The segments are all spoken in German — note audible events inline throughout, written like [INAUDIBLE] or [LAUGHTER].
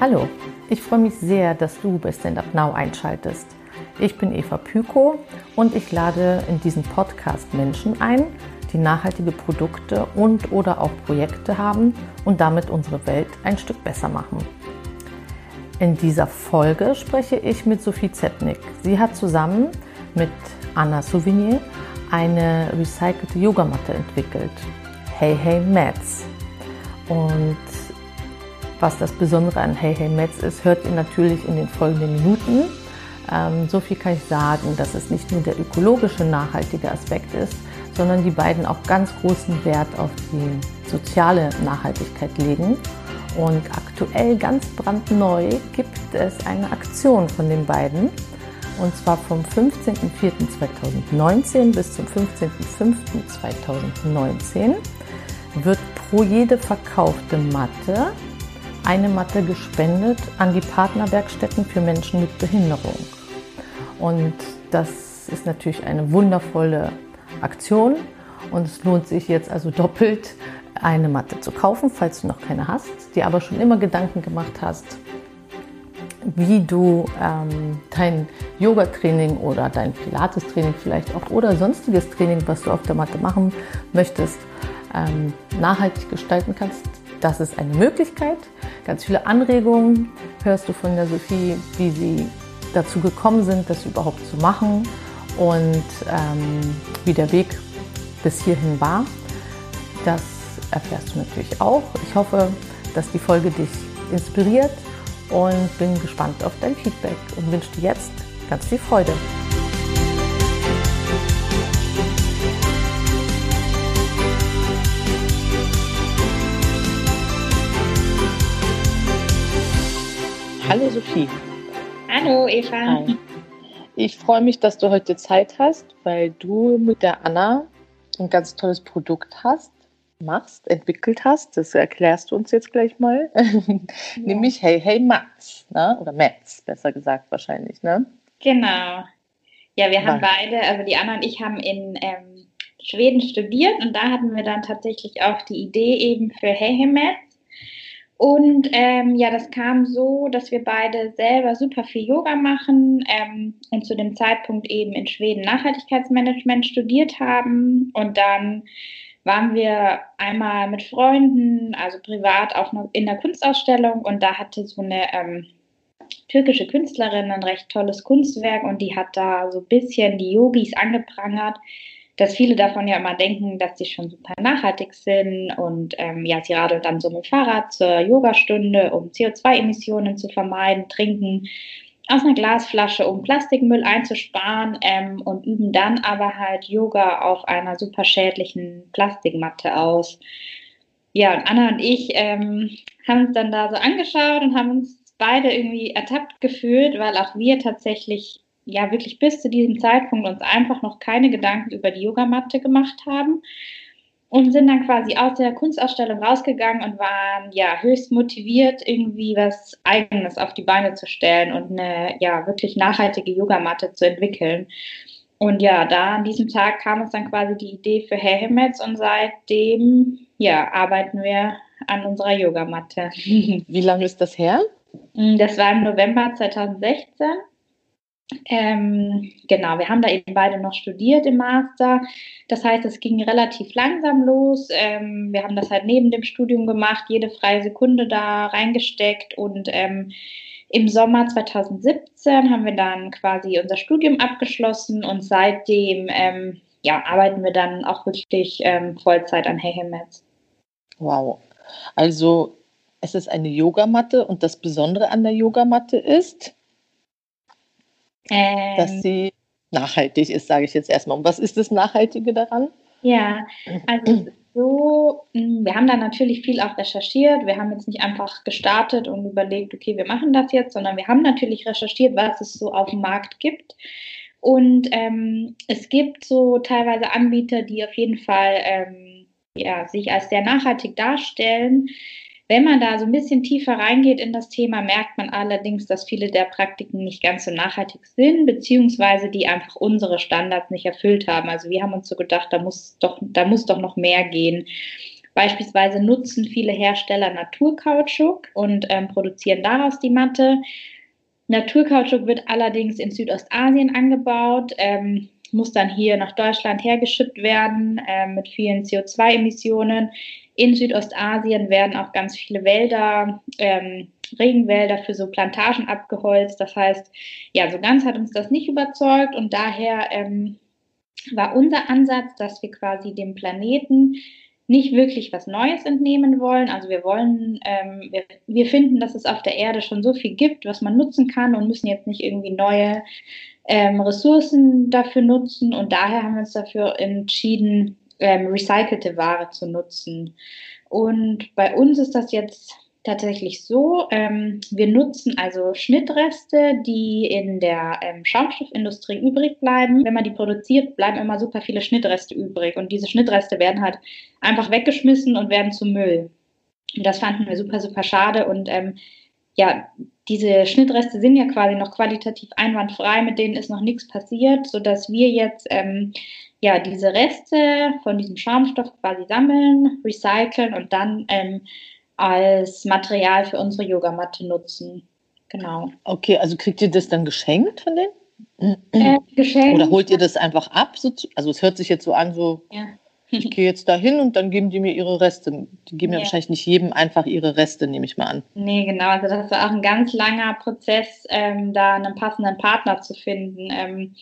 Hallo, ich freue mich sehr, dass du bei Stand Up Now einschaltest. Ich bin Eva Pyko und ich lade in diesem Podcast Menschen ein, die nachhaltige Produkte und oder auch Projekte haben und damit unsere Welt ein Stück besser machen. In dieser Folge spreche ich mit Sophie Zepnik. Sie hat zusammen mit Anna Souvenir eine recycelte Yogamatte entwickelt. Hey Hey Mats. Und was das Besondere an Hey Hey Mats ist, hört ihr natürlich in den folgenden Minuten. Ähm, so viel kann ich sagen, dass es nicht nur der ökologische nachhaltige Aspekt ist, sondern die beiden auch ganz großen Wert auf die soziale Nachhaltigkeit legen. Und aktuell ganz brandneu gibt es eine Aktion von den beiden. Und zwar vom 15.04.2019 bis zum 15.05.2019 wird pro jede verkaufte Matte eine Matte gespendet an die Partnerwerkstätten für Menschen mit Behinderung. Und das ist natürlich eine wundervolle Aktion und es lohnt sich jetzt also doppelt eine Matte zu kaufen, falls du noch keine hast, dir aber schon immer Gedanken gemacht hast, wie du ähm, dein Yoga-Training oder dein Pilates-Training vielleicht auch oder sonstiges Training, was du auf der Matte machen möchtest, ähm, nachhaltig gestalten kannst. Das ist eine Möglichkeit. Ganz viele Anregungen hörst du von der Sophie, wie sie dazu gekommen sind, das überhaupt zu machen und ähm, wie der Weg bis hierhin war. Das erfährst du natürlich auch. Ich hoffe, dass die Folge dich inspiriert und bin gespannt auf dein Feedback und wünsche dir jetzt ganz viel Freude. Hallo Sophie. Hallo Eva. Hi. Ich freue mich, dass du heute Zeit hast, weil du mit der Anna ein ganz tolles Produkt hast, machst, entwickelt hast. Das erklärst du uns jetzt gleich mal. [LAUGHS] Ja. Nämlich Hey Hey Mats, ne? oder Mats, besser gesagt wahrscheinlich. Ne? Genau. Ja, wir haben beide, also die Anna und ich haben in ähm, Schweden studiert und da hatten wir dann tatsächlich auch die Idee eben für Hey Hey Mats und ähm, ja, das kam so, dass wir beide selber super viel Yoga machen ähm, und zu dem Zeitpunkt eben in Schweden Nachhaltigkeitsmanagement studiert haben. Und dann waren wir einmal mit Freunden, also privat, auch noch in der Kunstausstellung und da hatte so eine ähm, türkische Künstlerin ein recht tolles Kunstwerk und die hat da so ein bisschen die Yogis angeprangert dass viele davon ja immer denken, dass sie schon super nachhaltig sind und ähm, ja, sie radeln dann so mit dem Fahrrad zur Yogastunde, um CO2-Emissionen zu vermeiden, trinken aus einer Glasflasche, um Plastikmüll einzusparen ähm, und üben dann aber halt Yoga auf einer super schädlichen Plastikmatte aus. Ja, und Anna und ich ähm, haben uns dann da so angeschaut und haben uns beide irgendwie ertappt gefühlt, weil auch wir tatsächlich ja wirklich bis zu diesem Zeitpunkt uns einfach noch keine Gedanken über die Yogamatte gemacht haben und sind dann quasi aus der Kunstausstellung rausgegangen und waren ja höchst motiviert, irgendwie was Eigenes auf die Beine zu stellen und eine ja wirklich nachhaltige Yogamatte zu entwickeln. Und ja, da an diesem Tag kam uns dann quasi die Idee für Herrhimmels und seitdem ja arbeiten wir an unserer Yogamatte. [LAUGHS] Wie lange ist das her? Das war im November 2016. Ähm, genau, wir haben da eben beide noch studiert im Master. Das heißt, es ging relativ langsam los. Ähm, wir haben das halt neben dem Studium gemacht, jede freie Sekunde da reingesteckt und ähm, im Sommer 2017 haben wir dann quasi unser Studium abgeschlossen und seitdem ähm, ja, arbeiten wir dann auch wirklich ähm, Vollzeit an Hehemetz. Wow. Also es ist eine Yogamatte und das Besondere an der Yogamatte ist, ähm, dass sie nachhaltig ist, sage ich jetzt erstmal. Und was ist das Nachhaltige daran? Ja, also so, hm, wir haben da natürlich viel auch recherchiert. Wir haben jetzt nicht einfach gestartet und überlegt, okay, wir machen das jetzt, sondern wir haben natürlich recherchiert, was es so auf dem Markt gibt. Und ähm, es gibt so teilweise Anbieter, die auf jeden Fall ähm, ja, sich als sehr nachhaltig darstellen. Wenn man da so ein bisschen tiefer reingeht in das Thema, merkt man allerdings, dass viele der Praktiken nicht ganz so nachhaltig sind, beziehungsweise die einfach unsere Standards nicht erfüllt haben. Also wir haben uns so gedacht, da muss doch, da muss doch noch mehr gehen. Beispielsweise nutzen viele Hersteller Naturkautschuk und ähm, produzieren daraus die Matte. Naturkautschuk wird allerdings in Südostasien angebaut, ähm, muss dann hier nach Deutschland hergeschippt werden äh, mit vielen CO2-Emissionen. In Südostasien werden auch ganz viele Wälder, ähm, Regenwälder für so Plantagen abgeholzt. Das heißt, ja, so ganz hat uns das nicht überzeugt und daher ähm, war unser Ansatz, dass wir quasi dem Planeten nicht wirklich was Neues entnehmen wollen. Also wir wollen, ähm, wir, wir, finden, dass es auf der Erde schon so viel gibt, was man nutzen kann und müssen jetzt nicht irgendwie neue ähm, Ressourcen dafür nutzen. Und daher haben wir uns dafür entschieden, ähm, recycelte Ware zu nutzen. Und bei uns ist das jetzt tatsächlich so, ähm, wir nutzen also Schnittreste, die in der ähm, Schaumstoffindustrie übrig bleiben. Wenn man die produziert, bleiben immer super viele Schnittreste übrig. Und diese Schnittreste werden halt einfach weggeschmissen und werden zu Müll. Und das fanden wir super, super schade. Und ähm, ja, diese Schnittreste sind ja quasi noch qualitativ einwandfrei, mit denen ist noch nichts passiert, sodass wir jetzt ähm, ja, diese Reste von diesem Schaumstoff quasi sammeln, recyceln und dann ähm, als Material für unsere Yogamatte nutzen. Genau. Okay, also kriegt ihr das dann geschenkt von denen? Äh, geschenkt. Oder holt ihr das einfach ab? Also es hört sich jetzt so an, so ja. ich gehe jetzt da hin und dann geben die mir ihre Reste. Die geben ja. ja wahrscheinlich nicht jedem einfach ihre Reste, nehme ich mal an. Nee, genau. Also das war auch ein ganz langer Prozess, ähm, da einen passenden Partner zu finden. Ähm,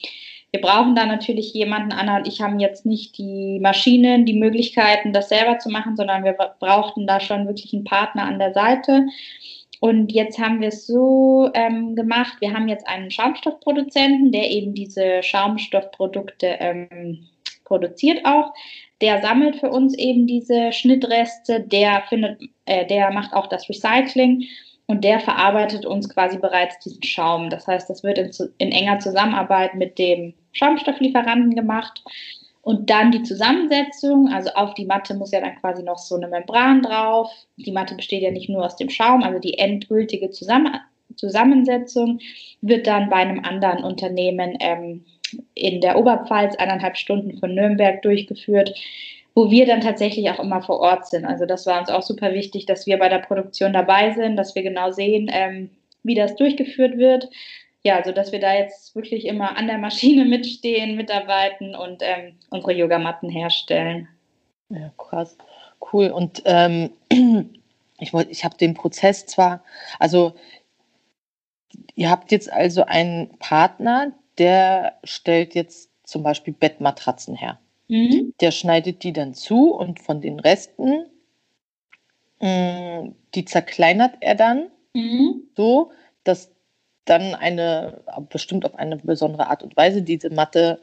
wir brauchen da natürlich jemanden, Anna und ich haben jetzt nicht die Maschinen, die Möglichkeiten, das selber zu machen, sondern wir brauchten da schon wirklich einen Partner an der Seite. Und jetzt haben wir es so ähm, gemacht, wir haben jetzt einen Schaumstoffproduzenten, der eben diese Schaumstoffprodukte ähm, produziert auch. Der sammelt für uns eben diese Schnittreste, der findet, äh, der macht auch das Recycling und der verarbeitet uns quasi bereits diesen Schaum. Das heißt, das wird in, in enger Zusammenarbeit mit dem Schaumstofflieferanten gemacht. Und dann die Zusammensetzung, also auf die Matte muss ja dann quasi noch so eine Membran drauf. Die Matte besteht ja nicht nur aus dem Schaum, also die endgültige Zusammen Zusammensetzung wird dann bei einem anderen Unternehmen ähm, in der Oberpfalz eineinhalb Stunden von Nürnberg durchgeführt wo wir dann tatsächlich auch immer vor Ort sind. Also das war uns auch super wichtig, dass wir bei der Produktion dabei sind, dass wir genau sehen, ähm, wie das durchgeführt wird. Ja, so dass wir da jetzt wirklich immer an der Maschine [LAUGHS] mitstehen, mitarbeiten und ähm, unsere Yogamatten herstellen. Ja, krass. Cool. Und ähm, [CLEARS THROAT] ich ich habe den Prozess zwar, also ihr habt jetzt also einen Partner, der stellt jetzt zum Beispiel Bettmatratzen her. Mhm. Der schneidet die dann zu und von den Resten, mh, mm, die zerkleinert er dann mhm. so, dass dann eine, bestimmt auf eine besondere Art und Weise, diese Matte,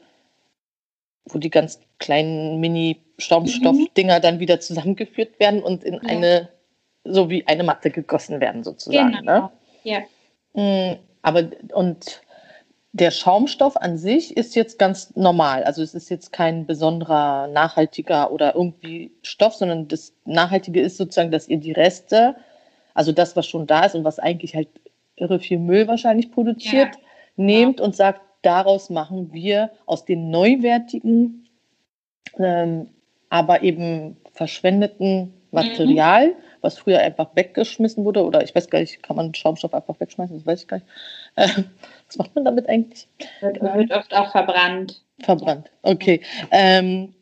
wo die ganz kleinen Mini-Schaumstoffdinger mhm. dann wieder zusammengeführt werden und in ja. eine, so wie eine Matte gegossen werden, sozusagen. Genau. Ne? Ja. Mm, aber und der Schaumstoff an sich ist jetzt ganz normal. Also es ist jetzt kein besonderer nachhaltiger oder irgendwie Stoff, sondern das Nachhaltige ist sozusagen, dass ihr die Reste, also das, was schon da ist und was eigentlich halt irre viel Müll wahrscheinlich produziert, ja. nehmt ja. und sagt, daraus machen wir aus den neuwertigen, ähm, aber eben verschwendeten Material, mhm. was früher einfach weggeschmissen wurde, oder ich weiß gar nicht, kann man Schaumstoff einfach wegschmeißen, das weiß ich gar nicht. Äh, was macht man damit eigentlich? Wird, wird oft auch verbrannt. Verbrannt, okay. Ähm,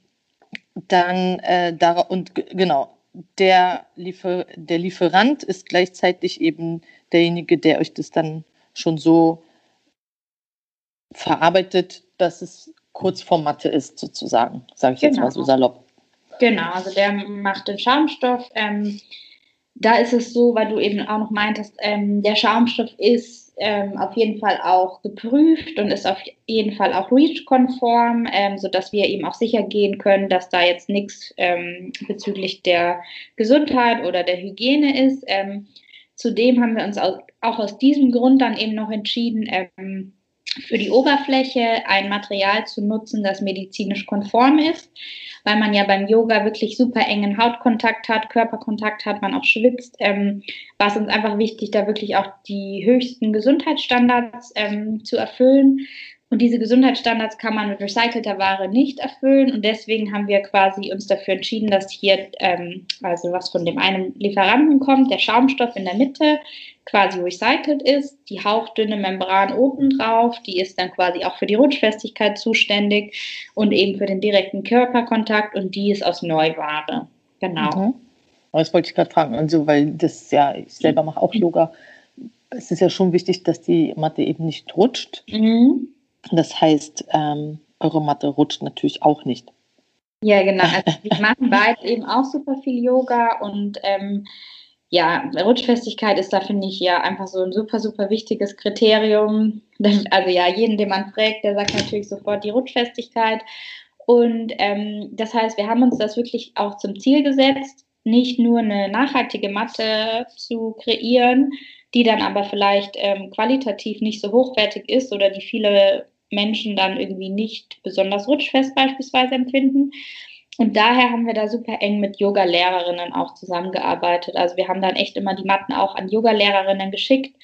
dann äh, da, und genau, der, Liefer, der Lieferant ist gleichzeitig eben derjenige, der euch das dann schon so verarbeitet, dass es kurz vor Matte ist, sozusagen, sage ich genau. jetzt mal so genau. salopp. Genau, also der macht den Schaumstoff. Ähm, da ist es so, weil du eben auch noch meintest, ähm, der Schaumstoff ist ähm, auf jeden Fall auch geprüft und ist auf jeden Fall auch REACH-konform, ähm, sodass wir eben auch sicher gehen können, dass da jetzt nichts ähm, bezüglich der Gesundheit oder der Hygiene ist. Ähm, zudem haben wir uns auch, aus diesem Grund dann eben noch entschieden, ähm, für die Oberfläche ein Material zu nutzen, das medizinisch konform ist, weil man ja beim Yoga wirklich super engen Hautkontakt hat, Körperkontakt hat, man auch schwitzt. Ähm, war es uns einfach wichtig, da wirklich auch die höchsten Gesundheitsstandards ähm, zu erfüllen. Und diese Gesundheitsstandards kann man mit recycelter Ware nicht erfüllen. Und deswegen haben wir quasi uns dafür entschieden, dass hier, ähm, also was von dem einen Lieferanten kommt, der Schaumstoff in der Mitte quasi recycelt ist, die hauchdünne Membran oben drauf, die ist dann quasi auch für die Rutschfestigkeit zuständig und eben für den direkten Körperkontakt und die ist aus Neuware. Genau. Mhm. Das wollte ich gerade fragen, also, weil das ja, ich selber mache auch Yoga. Es ist ja schon wichtig, dass die Matte eben nicht rutscht. Mhm. Das heißt, ähm, eure Matte rutscht natürlich auch nicht. Ja, genau. Also [LAUGHS] wir machen beide eben auch super viel Yoga und ähm, ja, Rutschfestigkeit ist da, finde ich, ja einfach so ein super, super wichtiges Kriterium. Also ja, jeden, den man fragt, der sagt natürlich sofort die Rutschfestigkeit. Und ähm, das heißt, wir haben uns das wirklich auch zum Ziel gesetzt, nicht nur eine nachhaltige Matte zu kreieren, die dann aber vielleicht ähm, qualitativ nicht so hochwertig ist oder die viele Menschen dann irgendwie nicht besonders rutschfest beispielsweise empfinden. Und daher haben wir da super eng mit Yoga-Lehrerinnen auch zusammengearbeitet. Also wir haben dann echt immer die Matten auch an Yoga-Lehrerinnen geschickt.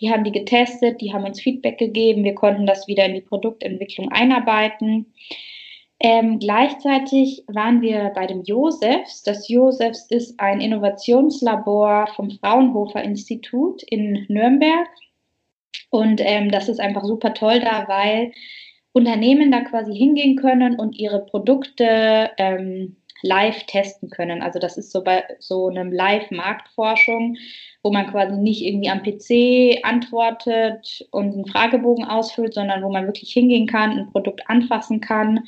Die haben die getestet, die haben uns Feedback gegeben. Wir konnten das wieder in die Produktentwicklung einarbeiten. Ähm, gleichzeitig waren wir bei dem Josefs. Das Josefs ist ein Innovationslabor vom Fraunhofer Institut in Nürnberg. Und ähm, das ist einfach super toll da, weil Unternehmen da quasi hingehen können und ihre Produkte ähm, live testen können. Also das ist so bei so einem Live-Marktforschung, wo man quasi nicht irgendwie am PC antwortet und einen Fragebogen ausfüllt, sondern wo man wirklich hingehen kann, ein Produkt anfassen kann,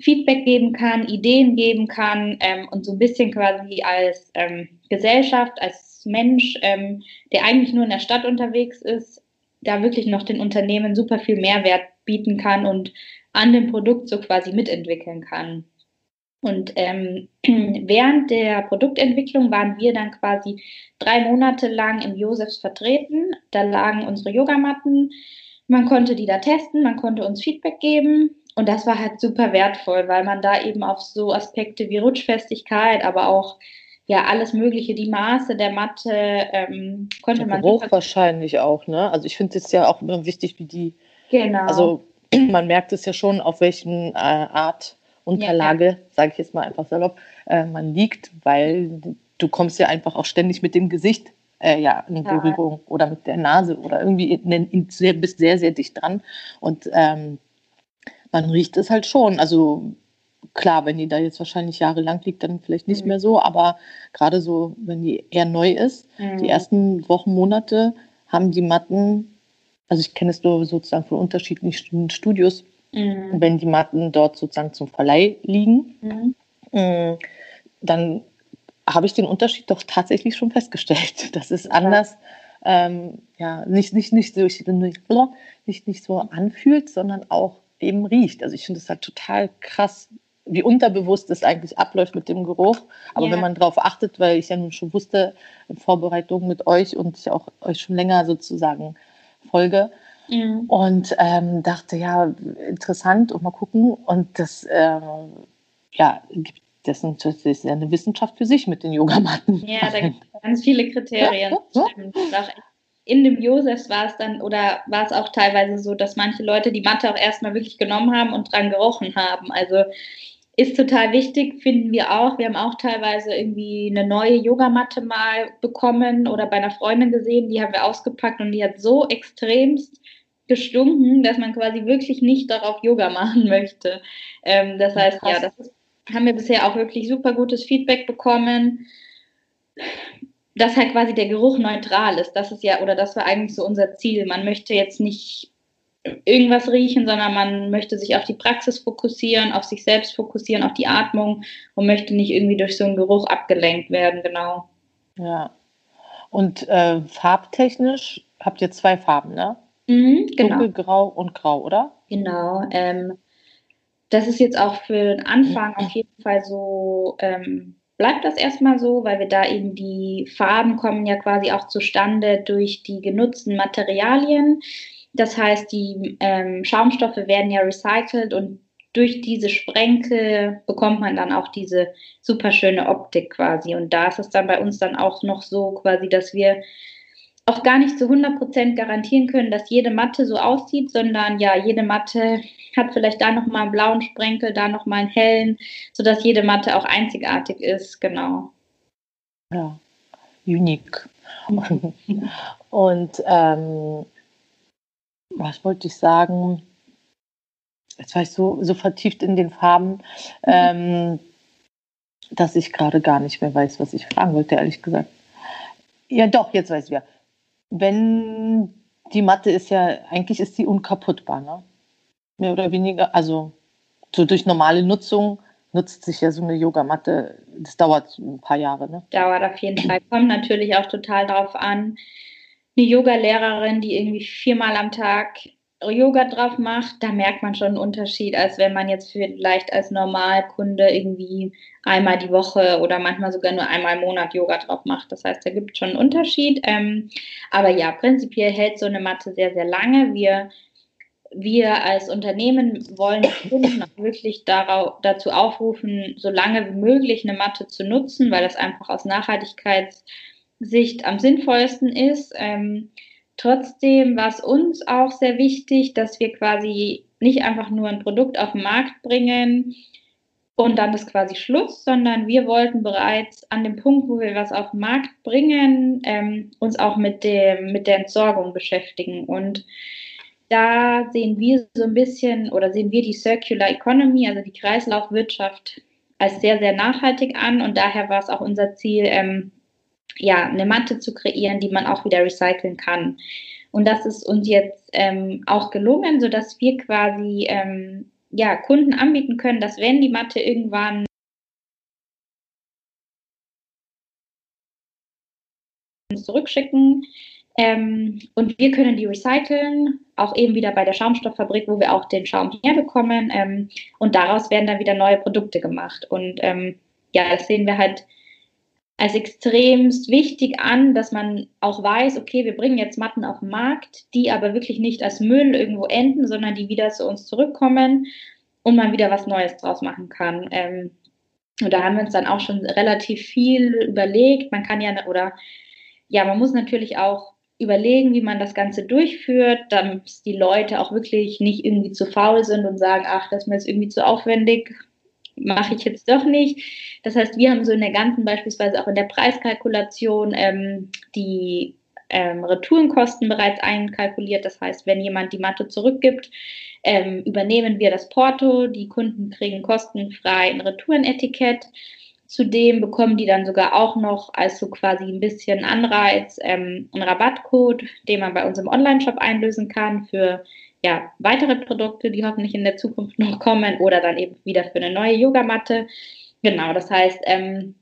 Feedback geben kann, Ideen geben kann ähm, und so ein bisschen quasi als ähm, Gesellschaft, als Mensch, ähm, der eigentlich nur in der Stadt unterwegs ist, da wirklich noch den Unternehmen super viel Mehrwert bieten kann und an dem Produkt so quasi mitentwickeln kann. Und ähm, [CLEARS THROAT] während der Produktentwicklung waren wir dann quasi drei Monate lang im Josefs vertreten. Da lagen unsere Yogamatten. Man konnte die da testen, man konnte uns Feedback geben. Und das war halt super wertvoll, weil man da eben auf so Aspekte wie Rutschfestigkeit, aber auch ja alles Mögliche, die Maße der Matte ähm, konnte man. Geruch wahrscheinlich auch, ne? Also ich finde es ja auch immer wichtig, wie die. Genau. Also [CLEARS THROAT] man merkt es ja schon, auf welchen äh, Art Unterlage, ja, ja. sage ich jetzt mal einfach salopp, äh, man liegt, weil du kommst ja einfach auch ständig mit dem Gesicht äh, ja, in Berührung ja. oder mit der Nase oder irgendwie in, in, in, bist sehr, sehr dicht dran. Und ähm, man riecht es halt schon. Also klar, wenn die da jetzt wahrscheinlich jahrelang liegt, dann vielleicht nicht mhm. mehr so, aber gerade so, wenn die eher neu ist, mhm. die ersten Wochen, Monate haben die Matten, also ich kenne es nur sozusagen von unterschiedlichen Studios, mhm. wenn die Matten dort sozusagen zum Verleih liegen, mhm. mm, dann habe ich den Unterschied doch tatsächlich schon festgestellt. [LAUGHS] Das ist anders. Ähm, ja, nicht, nicht, nicht, so, nicht, nicht so anfühlt, sondern auch eben riecht. Also ich finde es halt total krass, wie unterbewusst es eigentlich abläuft mit dem Geruch. Aber yeah. wenn man darauf achtet, weil ich ja nun schon wusste, in Vorbereitung mit euch und ich auch euch schon länger sozusagen folge, mhm. und ähm, dachte, ja, interessant und mal gucken. Und das, ähm, ja, gibt das ist ja eine Wissenschaft für sich mit den Yogamatten. Ja, da gibt es ganz viele Kriterien. Ja, ja. In dem Josefs war es dann, oder war es auch teilweise so, dass manche Leute die Matte auch erstmal wirklich genommen haben und dran gerochen haben. Also ist total wichtig, finden wir auch. Wir haben auch teilweise irgendwie eine neue Yogamatte mal bekommen oder bei einer Freundin gesehen, die haben wir ausgepackt und die hat so extremst gestunken, dass man quasi wirklich nicht darauf Yoga machen [LAUGHS] möchte. Ähm, das heißt, Krass. ja, das ist, haben wir bisher auch wirklich super gutes Feedback bekommen, dass halt quasi der Geruch neutral ist. Das ist ja, oder das war eigentlich so unser Ziel. Man möchte jetzt nicht irgendwas riechen, sondern man möchte sich auf die Praxis fokussieren, auf sich selbst fokussieren, auf die Atmung und möchte nicht irgendwie durch so einen Geruch abgelenkt werden, genau. Ja. Und äh, farbtechnisch habt ihr zwei Farben, ne? Mhm, genau. Dunkelgrau und Grau, oder? Genau. Ähm, das ist jetzt auch für den Anfang auf jeden Fall so, ähm, bleibt das erstmal so, weil wir da eben die Farben kommen ja quasi auch zustande durch die genutzten Materialien. Das heißt, die ähm, Schaumstoffe werden ja recycelt und durch diese Sprenkel bekommt man dann auch diese super schöne Optik quasi. Und da ist es dann bei uns dann auch noch so quasi, dass wir auch gar nicht zu 100% garantieren können, dass jede Matte so aussieht, sondern ja, jede Matte hat vielleicht da nochmal einen blauen Sprenkel, da nochmal einen hellen, sodass jede Matte auch einzigartig ist, genau. Ja, unique. [LAUGHS] Und ähm, was wollte ich sagen? Jetzt war ich so, so vertieft in den Farben, ähm, dass ich gerade gar nicht mehr weiß, was ich fragen wollte, ehrlich gesagt. Ja, doch, jetzt weiß ich wieder wenn die Matte ist ja, eigentlich ist die unkaputtbar, ne? Mehr oder weniger. Also so durch normale Nutzung nutzt sich ja so eine Yogamatte, das dauert ein paar Jahre, ne? Dauert auf jeden Fall. Kommt natürlich auch total darauf an. Eine Yogalehrerin, die irgendwie viermal am Tag Yoga drauf macht, da merkt man schon einen Unterschied, als wenn man jetzt vielleicht als Normalkunde irgendwie einmal die Woche oder manchmal sogar nur einmal im Monat Yoga drauf macht. Das heißt, da gibt es schon einen Unterschied. Ähm, aber ja, prinzipiell hält so eine Matte sehr, sehr lange. Wir, wir als Unternehmen wollen Kunden auch wirklich darauf, dazu aufrufen, so lange wie möglich eine Matte zu nutzen, weil das einfach aus Nachhaltigkeitssicht am sinnvollsten ist. Ähm, Trotzdem war es uns auch sehr wichtig, dass wir quasi nicht einfach nur ein Produkt auf den Markt bringen und dann ist quasi Schluss, sondern wir wollten bereits an dem Punkt, wo wir was auf den Markt bringen, ähm, uns auch mit, dem, mit der Entsorgung beschäftigen. Und da sehen wir so ein bisschen oder sehen wir die Circular Economy, also die Kreislaufwirtschaft, als sehr, sehr nachhaltig an. Und daher war es auch unser Ziel, ähm, ja, eine Matte zu kreieren, die man auch wieder recyceln kann. Und das ist uns jetzt ähm, auch gelungen, sodass wir quasi ähm, ja, Kunden anbieten können, dass wenn die Matte irgendwann zurückschicken ähm, und wir können die recyceln, auch eben wieder bei der Schaumstofffabrik, wo wir auch den Schaum herbekommen ähm, und daraus werden dann wieder neue Produkte gemacht. Und ähm, ja, das sehen wir halt als extremst wichtig an, dass man auch weiß, okay, wir bringen jetzt Matten auf den Markt, die aber wirklich nicht als Müll irgendwo enden, sondern die wieder zu uns zurückkommen und man wieder was Neues draus machen kann. Ähm, und da haben wir uns dann auch schon relativ viel überlegt. Man kann ja, oder ja, man muss natürlich auch überlegen, wie man das Ganze durchführt, damit die Leute auch wirklich nicht irgendwie zu faul sind und sagen, ach, das ist mir jetzt irgendwie zu aufwendig, mache ich jetzt doch nicht. Das heißt, wir haben so in der ganzen, beispielsweise auch in der Preiskalkulation, ähm, die ähm, Retourenkosten bereits einkalkuliert. Das heißt, wenn jemand die Matte zurückgibt, ähm, übernehmen wir das Porto. Die Kunden kriegen kostenfrei ein Retourenetikett. Zudem bekommen die dann sogar auch noch als so quasi ein bisschen Anreiz ähm, einen Rabattcode, den man bei uns im Online-Shop einlösen kann für ja, weitere Produkte, die hoffentlich in der Zukunft noch kommen oder dann eben wieder für eine neue Yogamatte. Genau, das heißt, ähm,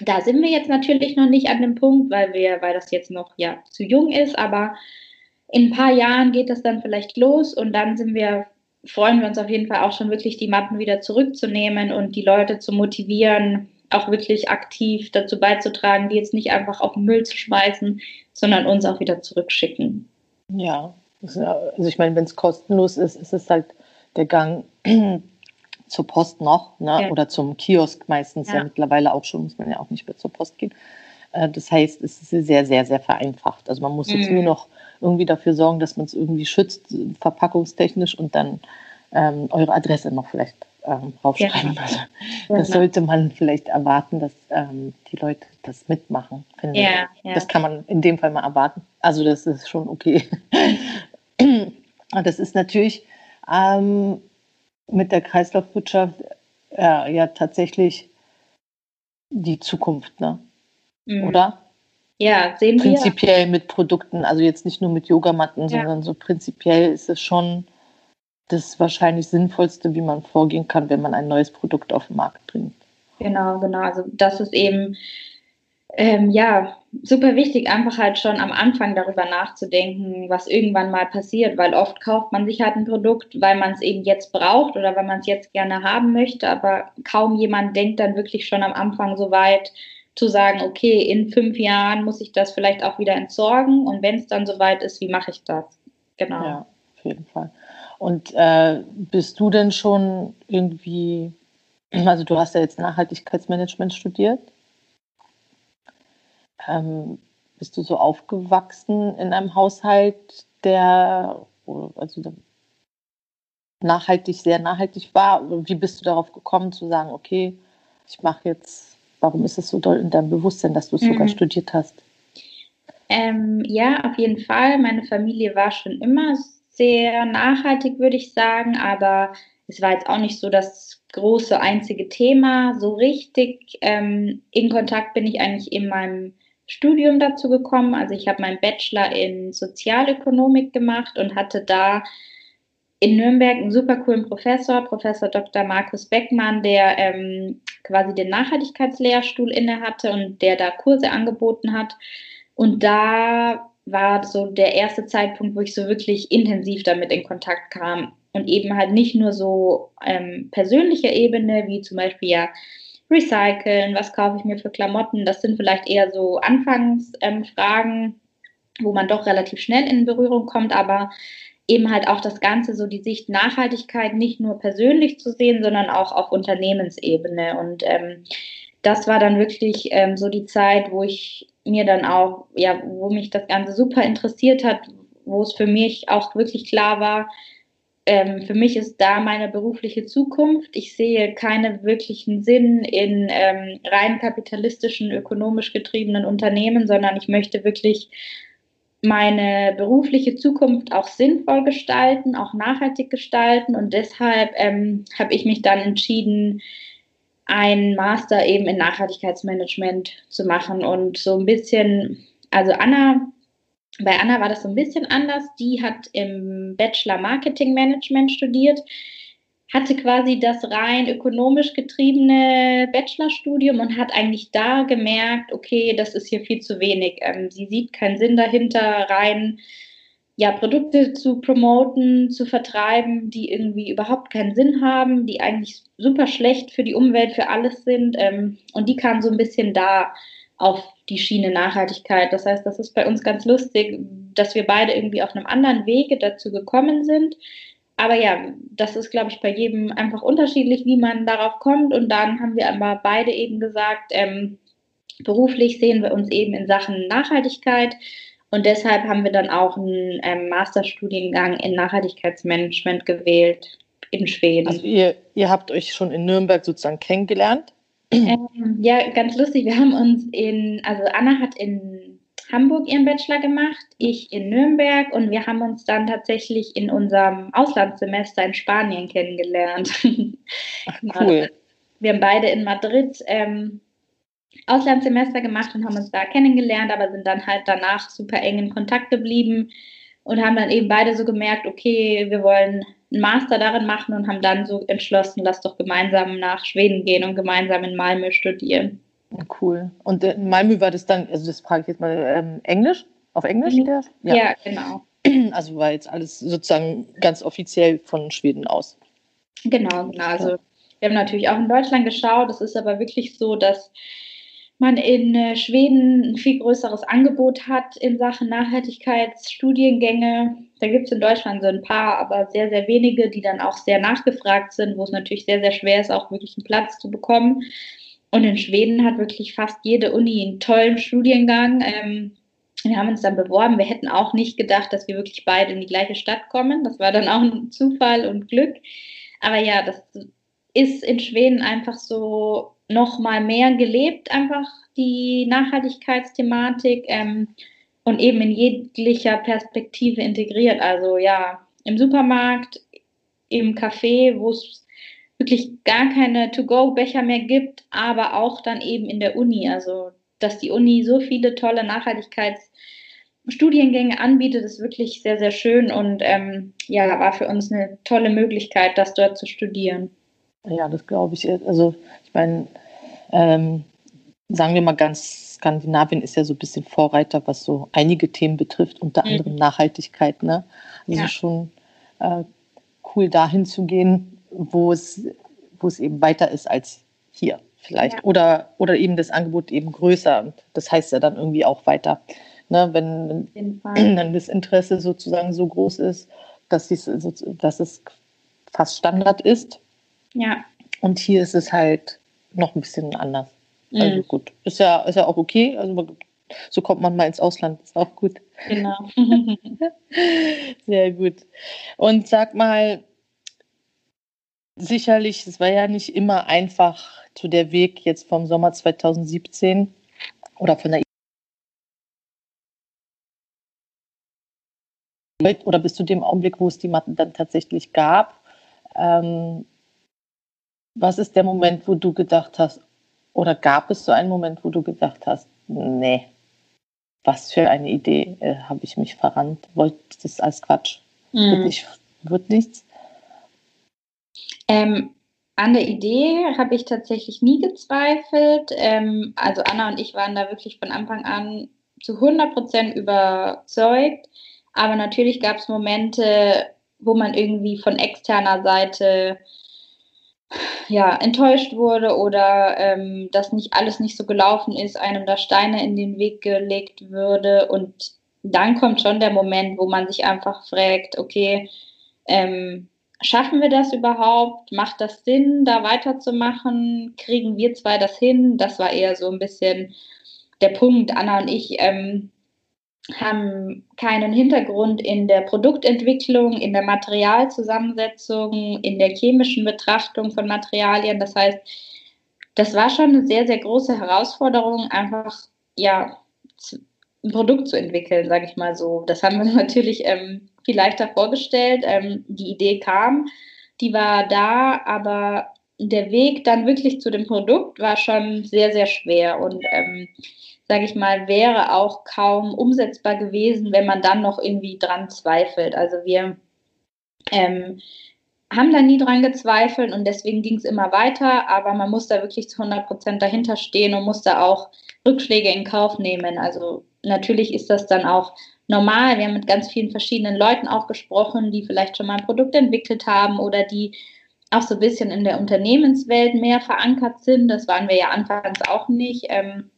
da sind wir jetzt natürlich noch nicht an dem Punkt, weil wir, weil das jetzt noch ja zu jung ist, aber in ein paar Jahren geht das dann vielleicht los und dann sind wir, freuen wir uns auf jeden Fall auch schon wirklich die Matten wieder zurückzunehmen und die Leute zu motivieren, auch wirklich aktiv dazu beizutragen, die jetzt nicht einfach auf den Müll zu schmeißen, sondern uns auch wieder zurückschicken. Ja, also ich meine, wenn es kostenlos ist, ist es halt der Gang [CLEARS THROAT] zur Post noch ne? Ja. oder zum Kiosk meistens ja. ja. mittlerweile auch schon, muss man ja auch nicht mehr zur Post gehen. Äh, das heißt, es ist sehr, sehr, sehr vereinfacht. Also man muss mhm. jetzt nur noch irgendwie dafür sorgen, dass man es irgendwie schützt, verpackungstechnisch und dann ähm, eure Adresse noch vielleicht ähm, raufschreiben. Ja. Also, das sollte man vielleicht erwarten, dass ähm, die Leute das mitmachen. Ja, ja. Das kann man in dem Fall mal erwarten. Also das ist schon okay. [LAUGHS] Das ist natürlich ähm, mit der Kreislaufwirtschaft äh, ja tatsächlich die Zukunft, ne? Mhm. oder? Ja, sehen prinzipiell wir. Prinzipiell mit Produkten, also jetzt nicht nur mit Yogamatten, ja. sondern so prinzipiell ist es schon das wahrscheinlich Sinnvollste, wie man vorgehen kann, wenn man ein neues Produkt auf den Markt bringt. Genau, genau. Also das ist eben ähm, ja, super wichtig, einfach halt schon am Anfang darüber nachzudenken, was irgendwann mal passiert, weil oft kauft man sich halt ein Produkt, weil man es eben jetzt braucht oder weil man es jetzt gerne haben möchte, aber kaum jemand denkt dann wirklich schon am Anfang so weit zu sagen, okay, in fünf Jahren muss ich das vielleicht auch wieder entsorgen und wenn es dann soweit ist, wie mache ich das? genau. Ja, auf jeden Fall. Und äh, bist du denn schon irgendwie, also du hast ja jetzt Nachhaltigkeitsmanagement studiert. Ähm, bist du so aufgewachsen in einem Haushalt, der also nachhaltig, sehr nachhaltig war? Wie bist du darauf gekommen zu sagen, okay, ich mache jetzt, warum ist es so doll in deinem Bewusstsein, dass du es mhm. sogar studiert hast? Ähm, ja, auf jeden Fall. Meine Familie war schon immer sehr nachhaltig, würde ich sagen, aber es war jetzt auch nicht so das große einzige Thema. So richtig ähm, in Kontakt bin ich eigentlich in meinem Studium dazu gekommen. Also ich habe meinen Bachelor in Sozialökonomik gemacht und hatte da in Nürnberg einen super coolen Professor, Professor Dr. Markus Beckmann, der ähm, quasi den Nachhaltigkeitslehrstuhl inne hatte und der da Kurse angeboten hat. Und da war so der erste Zeitpunkt, wo ich so wirklich intensiv damit in Kontakt kam. Und eben halt nicht nur so ähm, persönlicher Ebene, wie zum Beispiel ja recyceln, was kaufe ich mir für Klamotten. Das sind vielleicht eher so Anfangsfragen, ähm, wo man doch relativ schnell in Berührung kommt, aber eben halt auch das Ganze, so die Sicht Nachhaltigkeit nicht nur persönlich zu sehen, sondern auch auf Unternehmensebene. Und ähm, das war dann wirklich ähm, so die Zeit, wo ich mir dann auch, ja, wo mich das Ganze super interessiert hat, wo es für mich auch wirklich klar war, ähm, für mich ist da meine berufliche Zukunft. Ich sehe keinen wirklichen Sinn in ähm, rein kapitalistischen, ökonomisch getriebenen Unternehmen, sondern ich möchte wirklich meine berufliche Zukunft auch sinnvoll gestalten, auch nachhaltig gestalten. Und deshalb ähm, habe ich mich dann entschieden, einen Master eben in Nachhaltigkeitsmanagement zu machen und so ein bisschen, also Anna bei Anna war das so ein bisschen anders. Die hat im Bachelor Marketing Management studiert, hatte quasi das rein ökonomisch getriebene Bachelorstudium und hat eigentlich da gemerkt, okay, das ist hier viel zu wenig. Ähm, sie sieht keinen Sinn dahinter, rein ja, Produkte zu promoten, zu vertreiben, die irgendwie überhaupt keinen Sinn haben, die eigentlich super schlecht für die Umwelt, für alles sind. Ähm, und die kam so ein bisschen da auf die Schiene Nachhaltigkeit. Das heißt, das ist bei uns ganz lustig, dass wir beide irgendwie auf einem anderen Wege dazu gekommen sind. Aber ja, das ist, glaube ich, bei jedem einfach unterschiedlich, wie man darauf kommt. Und dann haben wir aber beide eben gesagt, ähm, beruflich sehen wir uns eben in Sachen Nachhaltigkeit. Und deshalb haben wir dann auch einen ähm, Masterstudiengang in Nachhaltigkeitsmanagement gewählt in Schweden. Also ihr, ihr habt euch schon in Nürnberg sozusagen kennengelernt? Ähm, ja, ganz lustig. Wir haben uns in, also Anna hat in Hamburg ihren Bachelor gemacht, ich in Nürnberg und wir haben uns dann tatsächlich in unserem Auslandssemester in Spanien kennengelernt. [LAUGHS] Ach, cool. Wir haben beide in Madrid ähm, Auslandssemester gemacht und haben uns da kennengelernt, aber sind dann halt danach super eng in Kontakt geblieben und haben dann eben beide so gemerkt, okay, wir wollen einen Master darin machen und haben dann so entschlossen, lass doch gemeinsam nach Schweden gehen und gemeinsam in Malmö studieren. Cool. Und in Malmö war das dann, also das frage ich jetzt mal, ähm, Englisch? Auf Englisch? Mhm. Ja. ja, genau. [CLEARS THROAT] Also war jetzt alles sozusagen ganz offiziell von Schweden aus. Genau, genau. Also wir haben natürlich auch in Deutschland geschaut. Es ist aber wirklich so, dass man in äh, Schweden ein viel größeres Angebot hat in Sachen Nachhaltigkeitsstudiengänge. Da gibt es in Deutschland so ein paar, aber sehr, sehr wenige, die dann auch sehr nachgefragt sind, wo es natürlich sehr, sehr schwer ist, auch wirklich einen Platz zu bekommen. Und in Schweden hat wirklich fast jede Uni einen tollen Studiengang. Ähm, wir haben uns dann beworben. Wir hätten auch nicht gedacht, dass wir wirklich beide in die gleiche Stadt kommen. Das war dann auch ein Zufall und Glück. Aber ja, das ist in Schweden einfach so noch mal mehr gelebt, einfach die Nachhaltigkeitsthematik ähm, und eben in jeglicher Perspektive integriert. Also ja, im Supermarkt, im Café, wo es wirklich gar keine To-Go-Becher mehr gibt, aber auch dann eben in der Uni. Also dass die Uni so viele tolle Nachhaltigkeitsstudiengänge anbietet, ist wirklich sehr, sehr schön und ähm, ja, war für uns eine tolle Möglichkeit, das dort zu studieren. Ja, das glaube ich. Also ich meine, ähm, sagen wir mal ganz, Skandinavien ist ja so ein bisschen Vorreiter, was so einige Themen betrifft, unter mhm. anderem Nachhaltigkeit. Ne? Also ja. schon äh, cool dahin zu gehen, wo es, wo es eben weiter ist als hier vielleicht. Ja. Oder, oder eben das Angebot eben größer. Und das heißt ja dann irgendwie auch weiter ne, wenn, wenn dann [CLEARS THROAT] das Interesse sozusagen so groß ist, dass, dass es fast Standard ist. Ja. Und hier ist es halt noch ein bisschen anders. Also mhm. gut, ist ja, ist ja auch okay. Also so kommt man mal ins Ausland, ist auch gut. Genau. [LAUGHS] Sehr gut. Und sag mal, sicherlich, es war ja nicht immer einfach zu der Weg jetzt vom Sommer 2017 oder von der oder bis zu dem Augenblick, wo es die Matten dann tatsächlich gab. Ähm, was ist der Moment, wo du gedacht hast, oder gab es so einen Moment, wo du gedacht hast, nee, was für eine Idee, äh, habe ich mich verrannt, wollte das als Quatsch, mhm. wird, nicht, wird nichts? Ähm, an der Idee habe ich tatsächlich nie gezweifelt. Ähm, also Anna und ich waren da wirklich von Anfang an zu 100 Prozent überzeugt. Aber natürlich gab es Momente, wo man irgendwie von externer Seite ja, enttäuscht wurde oder ähm, dass nicht alles nicht so gelaufen ist, einem da Steine in den Weg gelegt würde. Und dann kommt schon der Moment, wo man sich einfach fragt, okay, ähm, schaffen wir das überhaupt? Macht das Sinn, da weiterzumachen? Kriegen wir zwei das hin? Das war eher so ein bisschen der Punkt. Anna und ich ähm, haben keinen Hintergrund in der Produktentwicklung, in der Materialzusammensetzung, in der chemischen Betrachtung von Materialien. Das heißt, das war schon eine sehr, sehr große Herausforderung, einfach ja ein Produkt zu entwickeln, sage ich mal so. Das haben wir [LAUGHS] natürlich ähm, viel leichter vorgestellt. Ähm, die Idee kam, die war da, aber der Weg dann wirklich zu dem Produkt war schon sehr, sehr schwer und ähm, sage ich mal, wäre auch kaum umsetzbar gewesen, wenn man dann noch irgendwie dran zweifelt. Also wir ähm, haben da nie dran gezweifelt und deswegen ging es immer weiter, aber man muss da wirklich zu 100 Prozent dahinter stehen und muss da auch Rückschläge in Kauf nehmen. Also natürlich ist das dann auch normal. Wir haben mit ganz vielen verschiedenen Leuten auch gesprochen, die vielleicht schon mal ein Produkt entwickelt haben oder die auch so ein bisschen in der Unternehmenswelt mehr verankert sind. Das waren wir ja anfangs auch nicht. Ähm,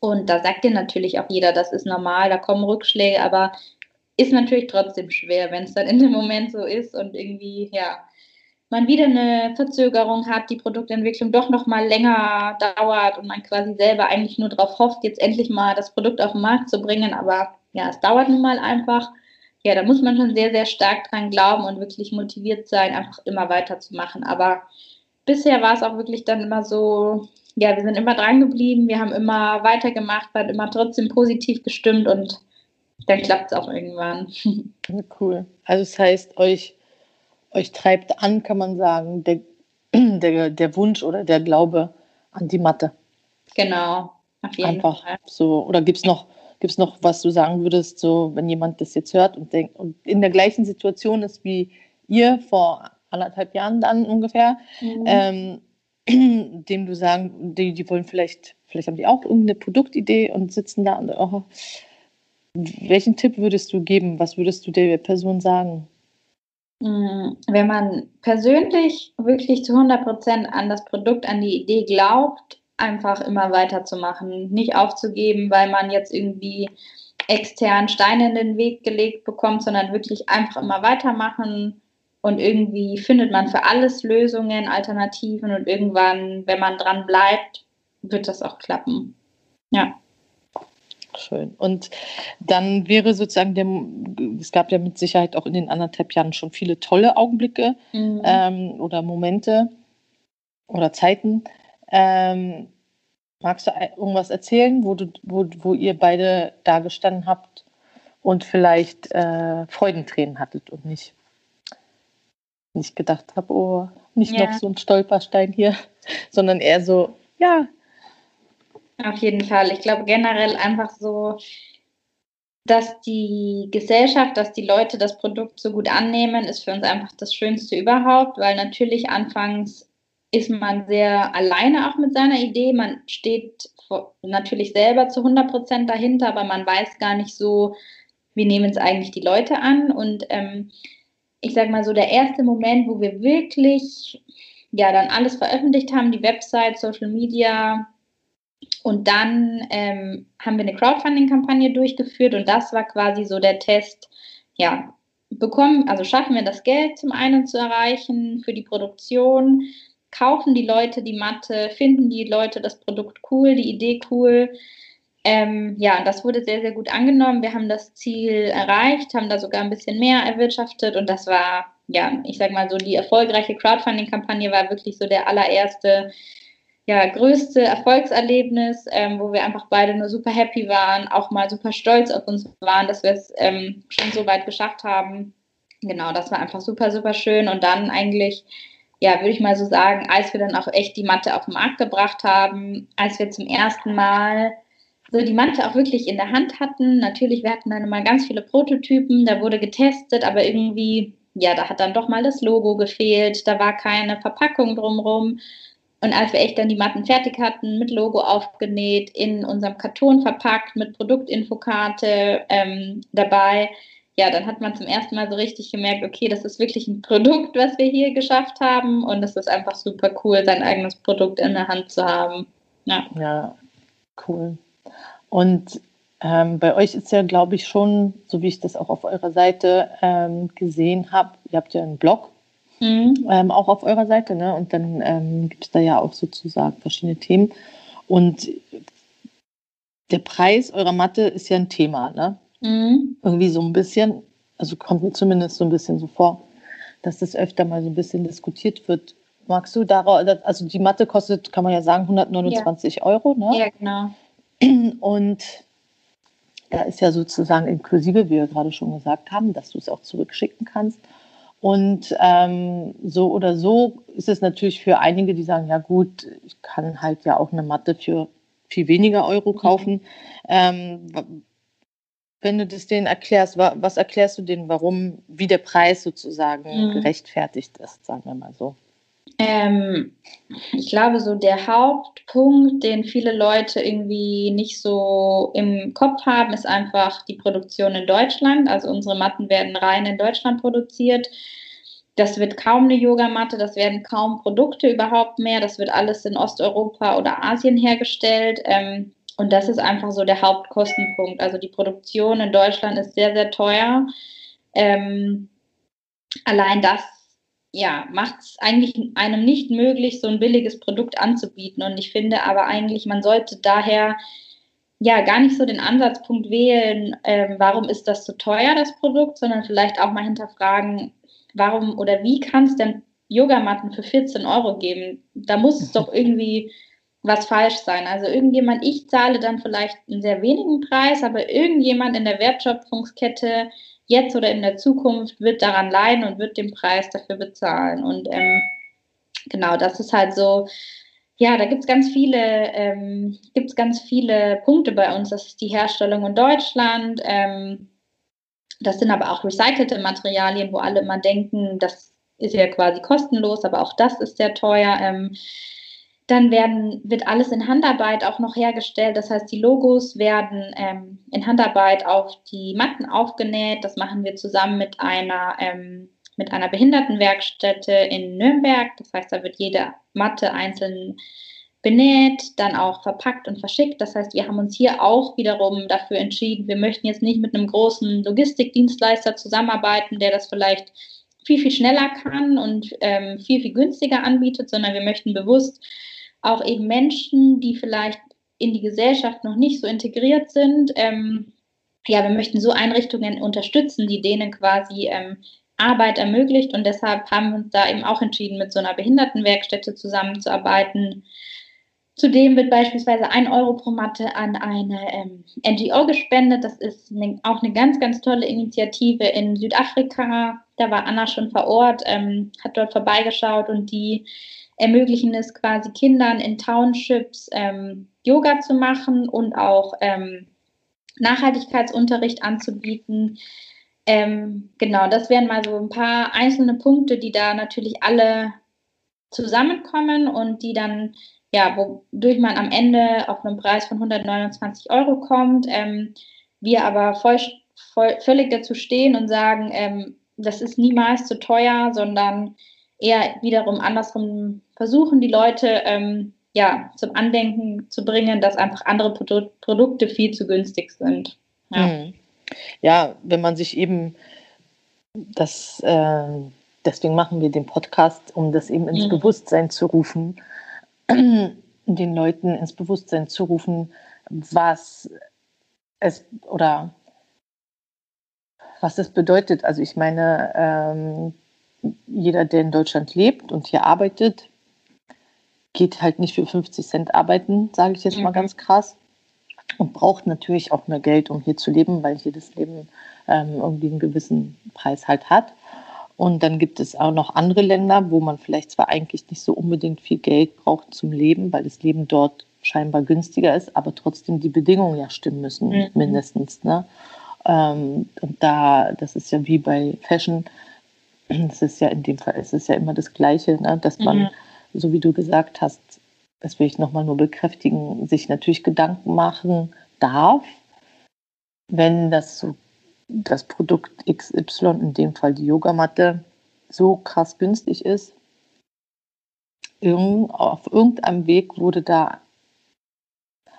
und da sagt dir natürlich auch jeder, das ist normal, da kommen Rückschläge, aber ist natürlich trotzdem schwer, wenn es dann in dem Moment so ist und irgendwie, ja, man wieder eine Verzögerung hat, die Produktentwicklung doch noch mal länger dauert und man quasi selber eigentlich nur darauf hofft, jetzt endlich mal das Produkt auf den Markt zu bringen, aber ja, es dauert nun mal einfach. Ja, da muss man schon sehr, sehr stark dran glauben und wirklich motiviert sein, einfach immer weiterzumachen. Aber bisher war es auch wirklich dann immer so, ja, wir sind immer dran geblieben, wir haben immer weitergemacht, waren immer trotzdem positiv gestimmt und dann klappt es auch irgendwann. [LAUGHS] cool. Also das heißt, euch, euch treibt an, kann man sagen, der, [CLEARS THROAT] der, der Wunsch oder der Glaube an die Mathe. Genau, auf jeden Einfach Fall. so. Oder gibt es noch, gibt's noch, was du sagen würdest, so wenn jemand das jetzt hört und denkt und in der gleichen Situation ist wie ihr vor anderthalb Jahren dann ungefähr, mhm. ähm, [CLEARS THROAT] dem du sagen, die, die wollen vielleicht, vielleicht haben die auch irgendeine Produktidee und sitzen da und oh, welchen Tipp würdest du geben? Was würdest du der Person sagen? Mm, wenn man persönlich wirklich zu 100 Prozent an das Produkt, an die Idee glaubt, einfach immer weiterzumachen, nicht aufzugeben, weil man jetzt irgendwie extern Steine in den Weg gelegt bekommt, sondern wirklich einfach immer weitermachen, und irgendwie findet man für alles Lösungen, Alternativen und irgendwann, wenn man dran bleibt, wird das auch klappen. Ja. Schön. Und dann wäre sozusagen der, es gab ja mit Sicherheit auch in den anderthalb Jahren schon viele tolle Augenblicke mhm. ähm, oder Momente oder Zeiten. Ähm, magst du irgendwas erzählen, wo, du, wo, wo ihr beide da gestanden habt und vielleicht äh, Freudentränen hattet und nicht nicht gedacht habe, oh, nicht ja. noch so ein Stolperstein hier, [LAUGHS] sondern eher so, ja. Auf jeden Fall. Ich glaube generell einfach so, dass die Gesellschaft, dass die Leute das Produkt so gut annehmen, ist für uns einfach das Schönste überhaupt, weil natürlich anfangs ist man sehr alleine auch mit seiner Idee. Man steht natürlich selber zu 100 Prozent dahinter, aber man weiß gar nicht so, wie nehmen es eigentlich die Leute an. Und ähm, ich sag mal so, der erste Moment, wo wir wirklich ja dann alles veröffentlicht haben, die Website, Social Media, und dann ähm, haben wir eine Crowdfunding-Kampagne durchgeführt und das war quasi so der Test, ja, bekommen, also schaffen wir das Geld zum einen zu erreichen für die Produktion, kaufen die Leute die Matte, finden die Leute das Produkt cool, die Idee cool. Ähm, ja, das wurde sehr, sehr gut angenommen. Wir haben das Ziel erreicht, haben da sogar ein bisschen mehr erwirtschaftet und das war, ja, ich sag mal so, die erfolgreiche Crowdfunding-Kampagne war wirklich so der allererste ja, größte Erfolgserlebnis, ähm, wo wir einfach beide nur super happy waren, auch mal super stolz auf uns waren, dass wir es ähm, schon so weit geschafft haben. Genau, das war einfach super, super schön. Und dann eigentlich, ja, würde ich mal so sagen, als wir dann auch echt die Matte auf den Markt gebracht haben, als wir zum ersten Mal so die Matte auch wirklich in der Hand hatten. Natürlich, wir hatten dann immer ganz viele Prototypen, da wurde getestet, aber irgendwie, ja, da hat dann doch mal das Logo gefehlt, da war keine Verpackung drumrum. Und als wir echt dann die Matten fertig hatten, mit Logo aufgenäht, in unserem Karton verpackt, mit Produktinfokarte ähm, dabei, ja, dann hat man zum ersten Mal so richtig gemerkt, okay, das ist wirklich ein Produkt, was wir hier geschafft haben. Und es ist einfach super cool, sein eigenes Produkt in der Hand zu haben. Ja, ja cool. Und ähm, bei euch ist ja, glaube ich, schon, so wie ich das auch auf eurer Seite ähm, gesehen habe, ihr habt ja einen Blog Mhm. Ähm, auch auf eurer Seite. Ne? Und dann ähm, gibt es da ja auch sozusagen verschiedene Themen. Und der Preis eurer Matte ist ja ein Thema. Ne? Mhm. Irgendwie so ein bisschen, also kommt mir zumindest so ein bisschen so vor, dass das öfter mal so ein bisschen diskutiert wird. Magst du darauf, also die Matte kostet, kann man ja sagen, 129 ja. Euro, ne? Ja, genau. Und da ist ja sozusagen inklusive, wie wir gerade schon gesagt haben, dass du es auch zurückschicken kannst. Und ähm, so oder so ist es natürlich für einige, die sagen, ja gut, ich kann halt ja auch eine Matte für viel weniger Euro mhm. kaufen. Ähm, wenn du das denen erklärst, was erklärst du denen, warum, wie der Preis sozusagen mhm. gerechtfertigt ist, sagen wir mal so? Ähm, ich glaube, so der Hauptpunkt, den viele Leute irgendwie nicht so im Kopf haben, ist einfach die Produktion in Deutschland. Also unsere Matten werden rein in Deutschland produziert. Das wird kaum eine Yogamatte, das werden kaum Produkte überhaupt mehr. Das wird alles in Osteuropa oder Asien hergestellt. Ähm, und das ist einfach so der Hauptkostenpunkt. Also die Produktion in Deutschland ist sehr, sehr teuer. Ähm, allein das ja, macht es eigentlich einem nicht möglich, so ein billiges Produkt anzubieten. Und ich finde aber eigentlich, man sollte daher ja gar nicht so den Ansatzpunkt wählen, äh, warum ist das so teuer, das Produkt, sondern vielleicht auch mal hinterfragen, warum oder wie kann es denn Yogamatten für 14 Euro geben? Da muss es doch [LAUGHS] irgendwie was falsch sein. Also irgendjemand, ich zahle dann vielleicht einen sehr wenigen Preis, aber irgendjemand in der Wertschöpfungskette jetzt oder in der Zukunft wird daran leiden und wird den Preis dafür bezahlen. Und ähm, genau, das ist halt so, ja, da gibt es ganz viele, ähm, ganz viele Punkte bei uns. Das ist die Herstellung in Deutschland. Ähm, das sind aber auch recycelte Materialien, wo alle immer denken, das ist ja quasi kostenlos, aber auch das ist sehr teuer. Ähm, dann werden, wird alles in Handarbeit auch noch hergestellt. Das heißt, die Logos werden ähm, in Handarbeit auf die Matten aufgenäht. Das machen wir zusammen mit einer, ähm, mit einer Behindertenwerkstätte in Nürnberg. Das heißt, da wird jede Matte einzeln benäht, dann auch verpackt und verschickt. Das heißt, wir haben uns hier auch wiederum dafür entschieden, wir möchten jetzt nicht mit einem großen Logistikdienstleister zusammenarbeiten, der das vielleicht viel, viel schneller kann und ähm, viel, viel günstiger anbietet, sondern wir möchten bewusst auch eben Menschen, die vielleicht in die Gesellschaft noch nicht so integriert sind. Ähm, ja, wir möchten so Einrichtungen unterstützen, die denen quasi ähm, Arbeit ermöglicht. Und deshalb haben wir uns da eben auch entschieden, mit so einer Behindertenwerkstätte zusammenzuarbeiten. Zudem wird beispielsweise ein Euro pro Matte an eine ähm, NGO gespendet. Das ist ne, auch eine ganz, ganz tolle Initiative in Südafrika. Da war Anna schon vor Ort, ähm, hat dort vorbeigeschaut und die ermöglichen es quasi Kindern in Townships ähm, Yoga zu machen und auch ähm, Nachhaltigkeitsunterricht anzubieten. Ähm, genau, das wären mal so ein paar einzelne Punkte, die da natürlich alle zusammenkommen und die dann, ja, wodurch man am Ende auf einen Preis von 129 Euro kommt. Ähm, wir aber voll, voll, völlig dazu stehen und sagen, ähm, das ist niemals zu teuer, sondern eher wiederum andersrum versuchen, die Leute ähm, ja, zum Andenken zu bringen, dass einfach andere Produ Produkte viel zu günstig sind. Ja. Mhm. ja, wenn man sich eben das, äh, deswegen machen wir den Podcast, um das eben ins mhm. Bewusstsein zu rufen, [CLEARS THROAT] den Leuten ins Bewusstsein zu rufen, was es oder was es bedeutet. Also ich meine, ähm, jeder, der in Deutschland lebt und hier arbeitet, geht halt nicht für 50 Cent arbeiten, sage ich jetzt mhm. mal ganz krass. Und braucht natürlich auch mehr Geld, um hier zu leben, weil hier das Leben ähm, irgendwie einen gewissen Preis halt hat. Und dann gibt es auch noch andere Länder, wo man vielleicht zwar eigentlich nicht so unbedingt viel Geld braucht zum Leben, weil das Leben dort scheinbar günstiger ist, aber trotzdem die Bedingungen ja stimmen müssen, mhm. mindestens. Ne? Ähm, und da, das ist ja wie bei Fashion, [CLEARS THROAT] es ist ja in dem Fall, es ist ja immer das Gleiche, ne? dass man, mhm. So wie du gesagt hast, das will ich nochmal nur bekräftigen, sich natürlich Gedanken machen darf, wenn das so das Produkt XY, in dem Fall die Yogamatte, so krass günstig ist. Irgend, auf irgendeinem Weg wurde da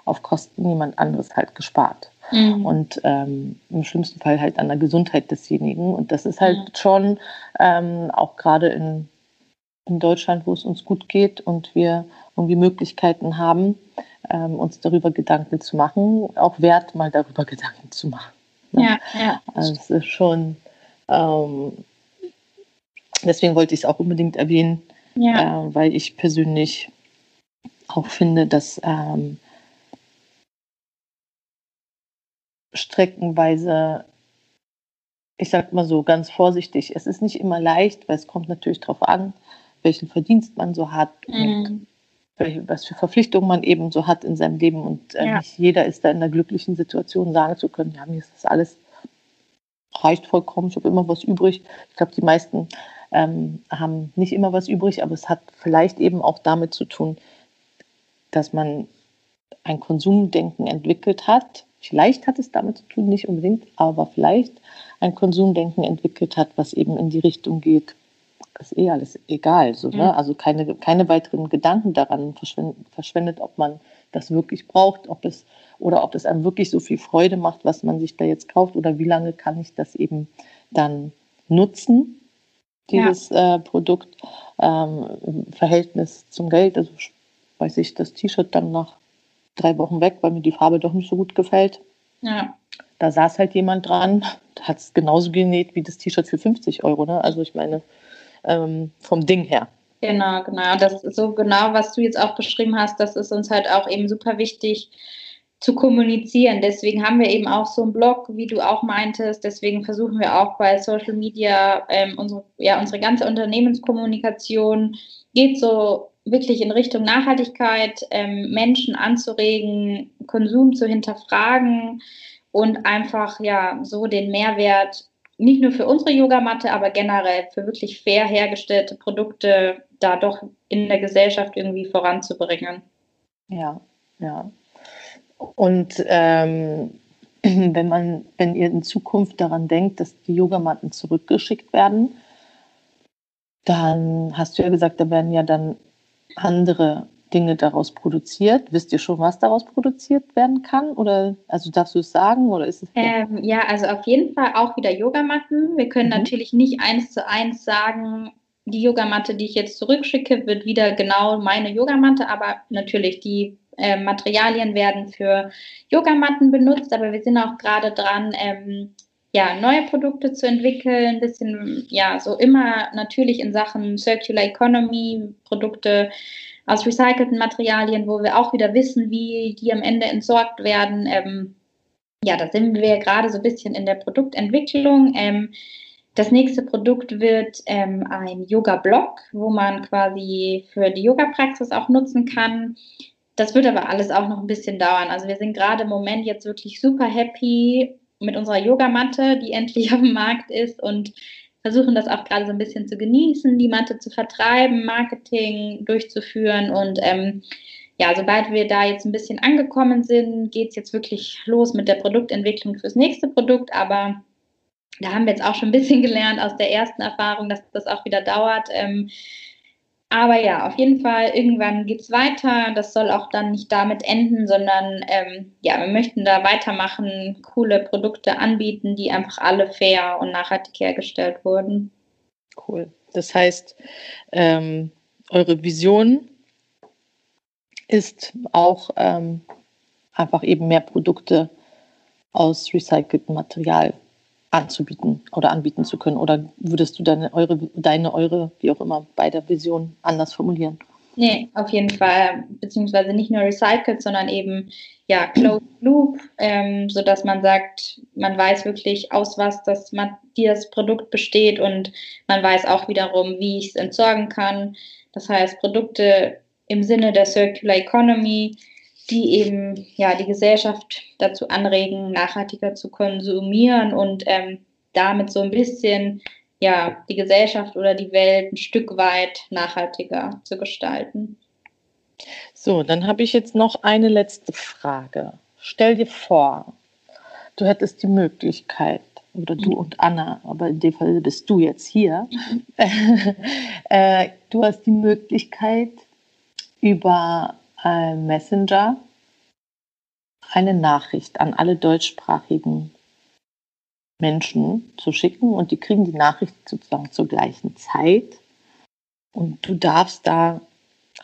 auf Kosten jemand anderes halt gespart. Mhm. Und ähm, im schlimmsten Fall halt an der Gesundheit desjenigen. Und das ist halt mhm. schon ähm, auch gerade in, in Deutschland, wo es uns gut geht und wir irgendwie Möglichkeiten haben, ähm, uns darüber Gedanken zu machen, auch wert, mal darüber [LAUGHS] Gedanken zu machen. Ja, ja. Also es ist schon, ähm, deswegen wollte ich es auch unbedingt erwähnen, ja. äh, weil ich persönlich auch finde, dass ähm, streckenweise, ich sag mal so ganz vorsichtig, es ist nicht immer leicht, weil es kommt natürlich darauf an, welchen Verdienst man so hat mhm. und was für Verpflichtungen man eben so hat in seinem Leben. Und äh, ja. nicht jeder ist da in der glücklichen Situation, sagen zu können, ja, mir ist das alles reicht vollkommen, ich habe immer was übrig. Ich glaube, die meisten ähm, haben nicht immer was übrig, aber es hat vielleicht eben auch damit zu tun, dass man ein Konsumdenken entwickelt hat, vielleicht hat es damit zu tun, nicht unbedingt, aber vielleicht ein Konsumdenken entwickelt hat, was eben in die Richtung geht, ist eh alles egal. So, ne? Mhm. Also keine, keine weiteren Gedanken daran verschwendet, verschwendet, ob man das wirklich braucht, ob es oder ob es einem wirklich so viel Freude macht, was man sich da jetzt kauft oder wie lange kann ich das eben dann nutzen, dieses ja. äh, Produkt ähm, im Verhältnis zum Geld. Also weiß ich, das T-Shirt dann nach drei Wochen weg, weil mir die Farbe doch nicht so gut gefällt. Ja. Da saß halt jemand dran, hat es genauso genäht wie das T-Shirt für 50 Euro. Ne? Also ich meine, ähm, vom Ding her. Genau, genau. Das ist so genau, was du jetzt auch beschrieben hast, das ist uns halt auch eben super wichtig zu kommunizieren. Deswegen haben wir eben auch so einen Blog, wie du auch meintest. Deswegen versuchen wir auch bei Social Media ähm, unsere, ja, unsere ganze Unternehmenskommunikation geht so wirklich in Richtung Nachhaltigkeit, ähm, Menschen anzuregen, Konsum zu hinterfragen und einfach ja so den Mehrwert nicht nur für unsere Yogamatte, aber generell für wirklich fair hergestellte Produkte da doch in der Gesellschaft irgendwie voranzubringen. Ja, ja. Und ähm, [CLEARS THROAT] wenn man, wenn ihr in Zukunft daran denkt, dass die Yogamatten zurückgeschickt werden, dann hast du ja gesagt, da werden ja dann andere Dinge daraus produziert? Wisst ihr schon, was daraus produziert werden kann? Oder also darfst du es sagen oder ist es? Ähm, ja, also auf jeden Fall auch wieder Yogamatten. Wir können mhm. natürlich nicht eins zu eins sagen, die Yogamatte, die ich jetzt zurückschicke, wird wieder genau meine Yogamatte, aber natürlich die äh, Materialien werden für Yogamatten benutzt, aber wir sind auch gerade dran, ähm, ja, neue Produkte zu entwickeln, ein bisschen, ja, so immer natürlich in Sachen Circular Economy, Produkte aus recycelten Materialien, wo wir auch wieder wissen, wie die am Ende entsorgt werden. Ähm, ja, da sind wir gerade so ein bisschen in der Produktentwicklung. Ähm, das nächste Produkt wird ähm, ein Yoga-Block, wo man quasi für die Yoga-Praxis auch nutzen kann. Das wird aber alles auch noch ein bisschen dauern. Also wir sind gerade im Moment jetzt wirklich super happy mit unserer Yogamatte, die endlich [LAUGHS] auf dem Markt ist und versuchen das auch gerade so ein bisschen zu genießen, die Matte zu vertreiben, Marketing durchzuführen und ähm, ja, sobald wir da jetzt ein bisschen angekommen sind, geht es jetzt wirklich los mit der Produktentwicklung fürs nächste Produkt, aber da haben wir jetzt auch schon ein bisschen [LAUGHS] gelernt aus der ersten Erfahrung, dass das auch wieder dauert. Ähm, aber ja, auf jeden Fall, irgendwann geht es weiter. Das soll auch dann nicht damit enden, sondern ähm, ja, wir möchten da weitermachen, coole Produkte anbieten, die einfach alle fair und nachhaltig hergestellt wurden. Cool. Das heißt, ähm, eure Vision ist auch ähm, einfach eben mehr Produkte aus recyceltem Material anzubieten oder anbieten zu können? Oder würdest du deine, eure, deine, eure, wie auch immer, bei der Vision anders formulieren? Nee, auf jeden Fall. Beziehungsweise nicht nur recycelt, sondern eben ja closed loop, ähm, sodass man sagt, man weiß wirklich aus was das, das Produkt besteht und man weiß auch wiederum, wie ich es entsorgen kann. Das heißt, Produkte im Sinne der Circular Economy, die eben ja die Gesellschaft dazu anregen, nachhaltiger zu konsumieren und ähm, damit so ein bisschen ja die Gesellschaft oder die Welt ein Stück weit nachhaltiger zu gestalten. So, dann habe ich jetzt noch eine letzte Frage. Stell dir vor, du hättest die Möglichkeit, oder du mhm. und Anna, aber in dem Fall bist du jetzt hier, mhm. [LAUGHS] äh, du hast die Möglichkeit, über äh, Messenger eine Nachricht an alle deutschsprachigen Menschen zu schicken und die kriegen die Nachricht sozusagen zur gleichen Zeit. Und du darfst da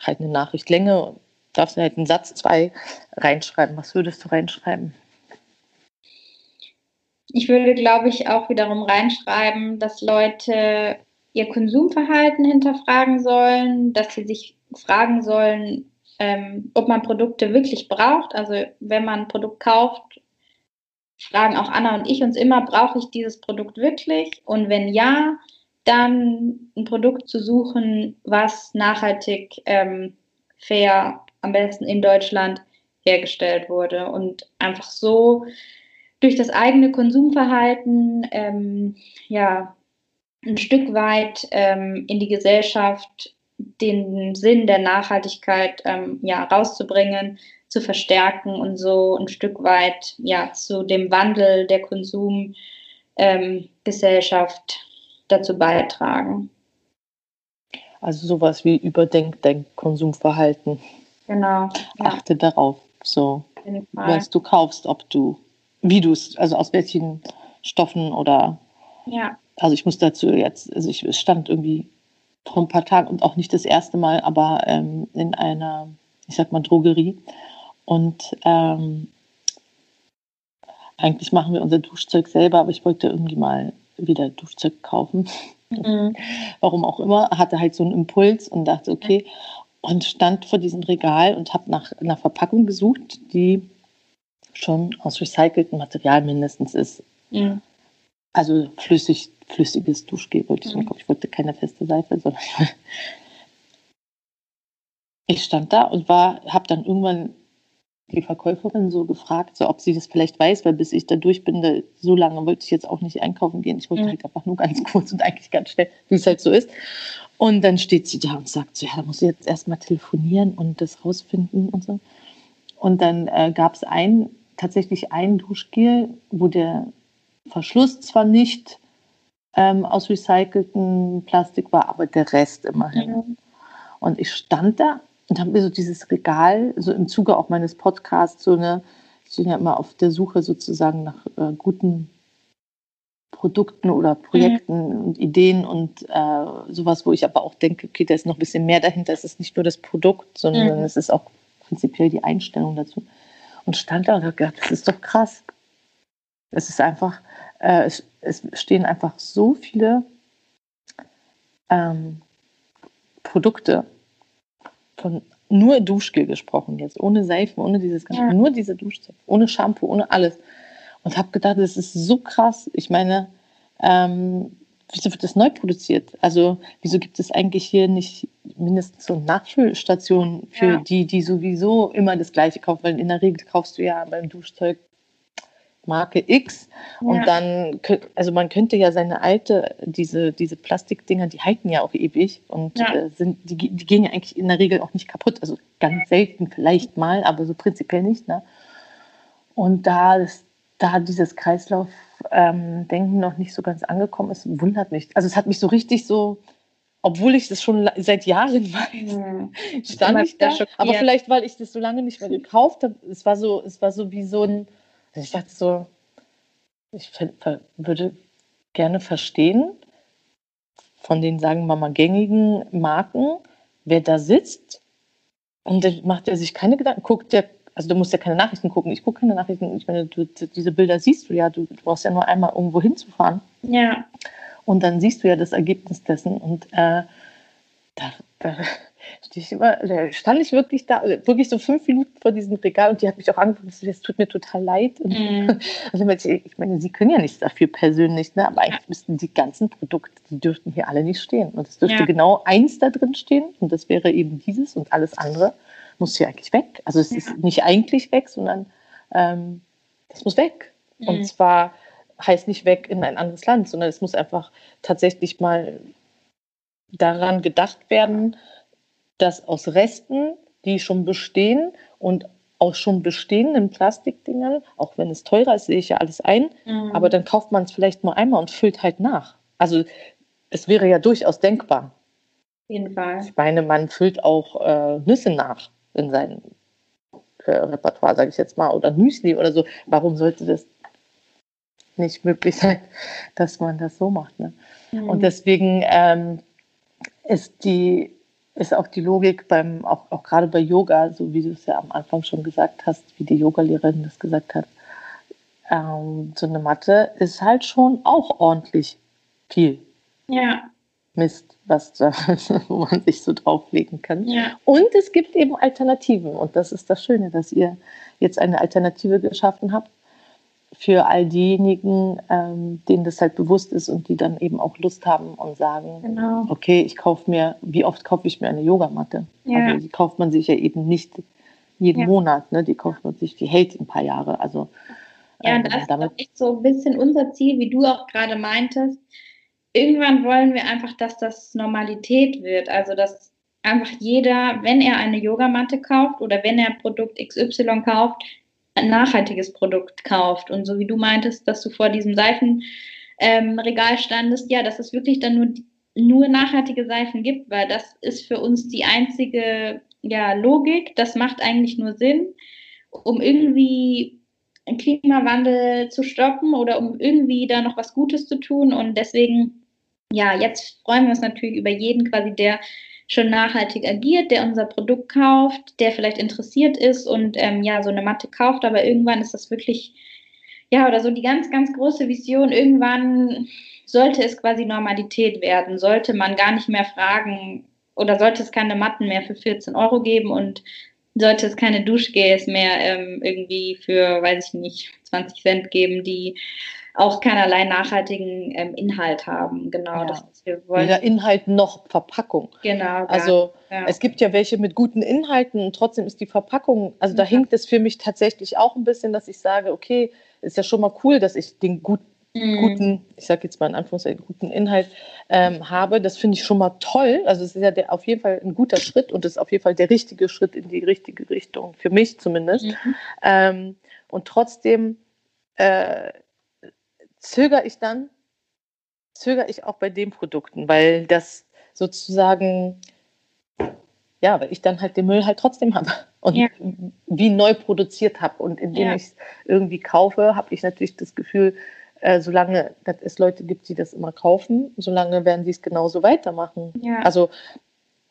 halt eine Nachrichtlänge, darfst halt einen Satz zwei reinschreiben. Was würdest du reinschreiben? Ich würde, glaube ich, auch wiederum reinschreiben, dass Leute ihr Konsumverhalten hinterfragen sollen, dass sie sich fragen sollen, ähm, ob man Produkte wirklich braucht. Also wenn man ein Produkt kauft, fragen auch Anna und ich uns immer, brauche ich dieses Produkt wirklich? Und wenn ja, dann ein Produkt zu suchen, was nachhaltig, ähm, fair, am besten in Deutschland hergestellt wurde und einfach so durch das eigene Konsumverhalten ähm, ja ein Stück weit ähm, in die Gesellschaft den Sinn der Nachhaltigkeit ähm, ja, rauszubringen, zu verstärken und so ein Stück weit ja, zu dem Wandel der Konsumgesellschaft ähm, dazu beitragen. Also sowas wie überdenkt dein Konsumverhalten. Genau. Ja. Achte darauf, so was du kaufst, ob du, wie du es, also aus welchen Stoffen oder ja. Also ich muss dazu jetzt, also ich stand irgendwie vor ein paar Tagen und auch nicht das erste Mal, aber ähm, in einer, ich sag mal, Drogerie. Und ähm, eigentlich machen wir unser Duschzeug selber, aber ich wollte irgendwie mal wieder Duschzeug kaufen. Mhm. [LAUGHS] Warum auch immer, hatte halt so einen Impuls und dachte, okay, und stand vor diesem Regal und habe nach einer Verpackung gesucht, die schon aus recyceltem Material mindestens ist. Mhm. Also flüssig flüssiges Duschgel wollte ich mhm. Ich wollte keine feste Seife, sondern [LAUGHS] ich stand da und war, habe dann irgendwann die Verkäuferin so gefragt, so ob sie das vielleicht weiß, weil bis ich da durch bin, da, so lange wollte ich jetzt auch nicht einkaufen gehen. Ich wollte mhm. halt einfach nur ganz [LAUGHS] kurz und eigentlich ganz schnell, wie es halt so ist. Und dann steht sie da und sagt so, ja, da muss ich jetzt erstmal telefonieren und das rausfinden und so. Und dann äh, gab es ein, tatsächlich ein Duschgel, wo der Verschluss zwar nicht ähm, aus recyceltem Plastik war, aber der Rest immerhin. Mhm. Und ich stand da und habe mir so dieses Regal, so im Zuge auch meines Podcasts, so eine, ich bin ja immer auf der Suche sozusagen nach äh, guten Produkten oder Projekten mhm. und Ideen und äh, sowas, wo ich aber auch denke, okay, da ist noch ein bisschen mehr dahinter. Es ist nicht nur das Produkt, sondern mhm. es ist auch prinzipiell die Einstellung dazu. Und stand da und habe gedacht, das ist doch krass. Es ist einfach, äh, es, es, stehen einfach so viele ähm, Produkte von nur Duschgel gesprochen jetzt, ohne Seifen, ohne dieses ganze, ja. nur diese Duschzeug, ohne Shampoo, ohne alles. Und habe gedacht, das ist so krass. Ich meine, ähm, wieso wird das neu produziert? Also wieso gibt es eigentlich hier nicht mindestens so Nachfüllstationen für ja. die, die sowieso immer das Gleiche kaufen? Weil in der Regel kaufst du ja beim Duschzeug Marke X. Ja. Und dann, also man könnte ja seine alte, diese, diese Plastikdinger, die halten ja auch ewig und ja. äh, sind, die, die gehen ja eigentlich in der Regel auch nicht kaputt. Also ganz selten vielleicht mal, aber so prinzipiell nicht. Ne? Und da, das, da dieses Kreislaufdenken ähm, noch nicht so ganz angekommen ist, wundert mich. Also es hat mich so richtig so obwohl ich das schon seit Jahren [LAUGHS] weiß, ja. stand ich da. Aber vielleicht, weil ich das so lange nicht mehr [LAUGHS] gekauft habe, es war so, es war so wie so ein, ich dachte so, ich würde gerne verstehen, von den, sagen wir mal, gängigen Marken, wer da sitzt. Und dann macht er sich keine Gedanken, guckt der, also du musst ja keine Nachrichten gucken, ich gucke keine Nachrichten, ich meine, du, diese Bilder siehst du ja, du, du brauchst ja nur einmal irgendwo hinzufahren. Ja. Und dann siehst du ja das Ergebnis dessen. Und äh, da, da, immer, da stand ich wirklich da, also wirklich so fünf Minuten vor diesem Regal und die hat mich auch angeguckt, es tut mir total leid. Mm. also [LAUGHS] ich meine, sie können ja nichts dafür persönlich, ne? aber eigentlich müssten die ganzen Produkte, die dürften hier alle nicht stehen. Und es dürfte ja. genau eins da drin stehen und das wäre eben dieses und alles andere muss hier eigentlich weg. Also es ja. ist nicht eigentlich weg, sondern ähm, das muss weg. Mm. Und zwar heißt nicht weg in ein anderes Land, sondern es muss einfach tatsächlich mal daran gedacht werden, dass aus Resten, die schon bestehen und aus schon bestehenden Plastikdingern, auch wenn es teurer ist, sehe ich ja alles ein, mhm. aber dann kauft man es vielleicht nur einmal und füllt halt nach. Also es wäre ja durchaus denkbar. Auf jeden Fall. Ich meine, man füllt auch äh, Nüsse nach in seinem äh, Repertoire, sage ich jetzt mal, oder Müsli oder so. Warum sollte das nicht möglich sein, [LAUGHS] dass man das so macht? Ne? Mhm. Und deswegen ähm, ist die ist auch die Logik beim, auch, auch gerade bei Yoga, so wie du es ja am Anfang schon gesagt hast, wie die Yogalehrerin das gesagt hat, ähm, so eine Matte ist halt schon auch ordentlich viel. Ja. Mist, was da, [LAUGHS] wo man sich so drauflegen kann. Ja. Und es gibt eben Alternativen. Und das ist das Schöne, dass ihr jetzt eine Alternative geschaffen habt, für all diejenigen, ähm, denen das halt bewusst ist und die dann eben auch Lust haben und sagen, genau. okay, ich kaufe mir, wie oft kaufe ich mir eine Yogamatte? Ja. Aber die kauft man sich ja eben nicht jeden ja. Monat, ne? die kauft man sich, die hält ein paar Jahre. Also, ja, ähm, das ist echt so ein bisschen unser Ziel, wie du auch gerade meintest. Irgendwann wollen wir einfach, dass das Normalität wird. Also, dass einfach jeder, wenn er eine Yogamatte kauft oder wenn er Produkt XY kauft, ein nachhaltiges Produkt kauft. Und so wie du meintest, dass du vor diesem Seifenregal ähm, standest, ja, dass es wirklich dann nur, nur nachhaltige Seifen gibt, weil das ist für uns die einzige ja, Logik. Das macht eigentlich nur Sinn, um irgendwie Klimawandel zu stoppen oder um irgendwie da noch was Gutes zu tun. Und deswegen, ja, jetzt freuen wir uns natürlich über jeden quasi, der schon nachhaltig agiert, der unser Produkt kauft, der vielleicht interessiert ist und ähm, ja, so eine Matte kauft, aber irgendwann ist das wirklich, ja, oder so die ganz, ganz große Vision, irgendwann sollte es quasi Normalität werden, sollte man gar nicht mehr fragen oder sollte es keine Matten mehr für 14 Euro geben und sollte es keine Duschgels mehr ähm, irgendwie für, weiß ich nicht, 20 Cent geben, die auch keinerlei nachhaltigen ähm, Inhalt haben. Genau, ja. das wir wollen. Weder Inhalt noch Verpackung. Genau. Also ja. es gibt ja welche mit guten Inhalten und trotzdem ist die Verpackung, also da ja. hinkt es für mich tatsächlich auch ein bisschen, dass ich sage, okay, ist ja schon mal cool, dass ich den gut, mhm. guten, ich sage jetzt mal in Anführungszeichen, guten Inhalt ähm, habe. Das finde ich schon mal toll. Also es ist ja der, auf jeden Fall ein guter Schritt und es ist auf jeden Fall der richtige Schritt in die richtige Richtung, für mich zumindest. Mhm. Ähm, und trotzdem äh, zögere ich dann, zögere ich auch bei den Produkten, weil das sozusagen, ja, weil ich dann halt den Müll halt trotzdem habe [LAUGHS] und ja. wie neu produziert habe. Und indem ja. ich es irgendwie kaufe, habe ich natürlich das Gefühl, äh, solange es Leute gibt, die das immer kaufen, solange werden sie es genauso weitermachen. Ja. Also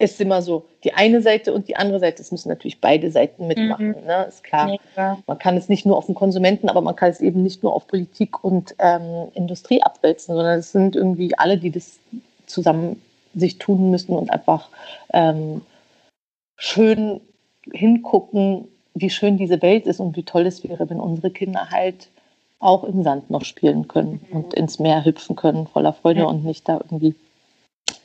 ist immer so, die eine Seite und die andere Seite, es müssen natürlich beide Seiten mitmachen, mhm. ne? ist klar. Ja. Man kann es nicht nur auf den Konsumenten, aber man kann es eben nicht nur auf Politik und ähm, Industrie abwälzen, sondern es sind irgendwie alle, die das zusammen sich tun müssen und einfach ähm, schön hingucken, wie schön diese Welt ist und wie toll es wäre, wenn unsere Kinder halt auch im Sand noch spielen können mhm. und ins Meer hüpfen können, voller Freude ja. und nicht da irgendwie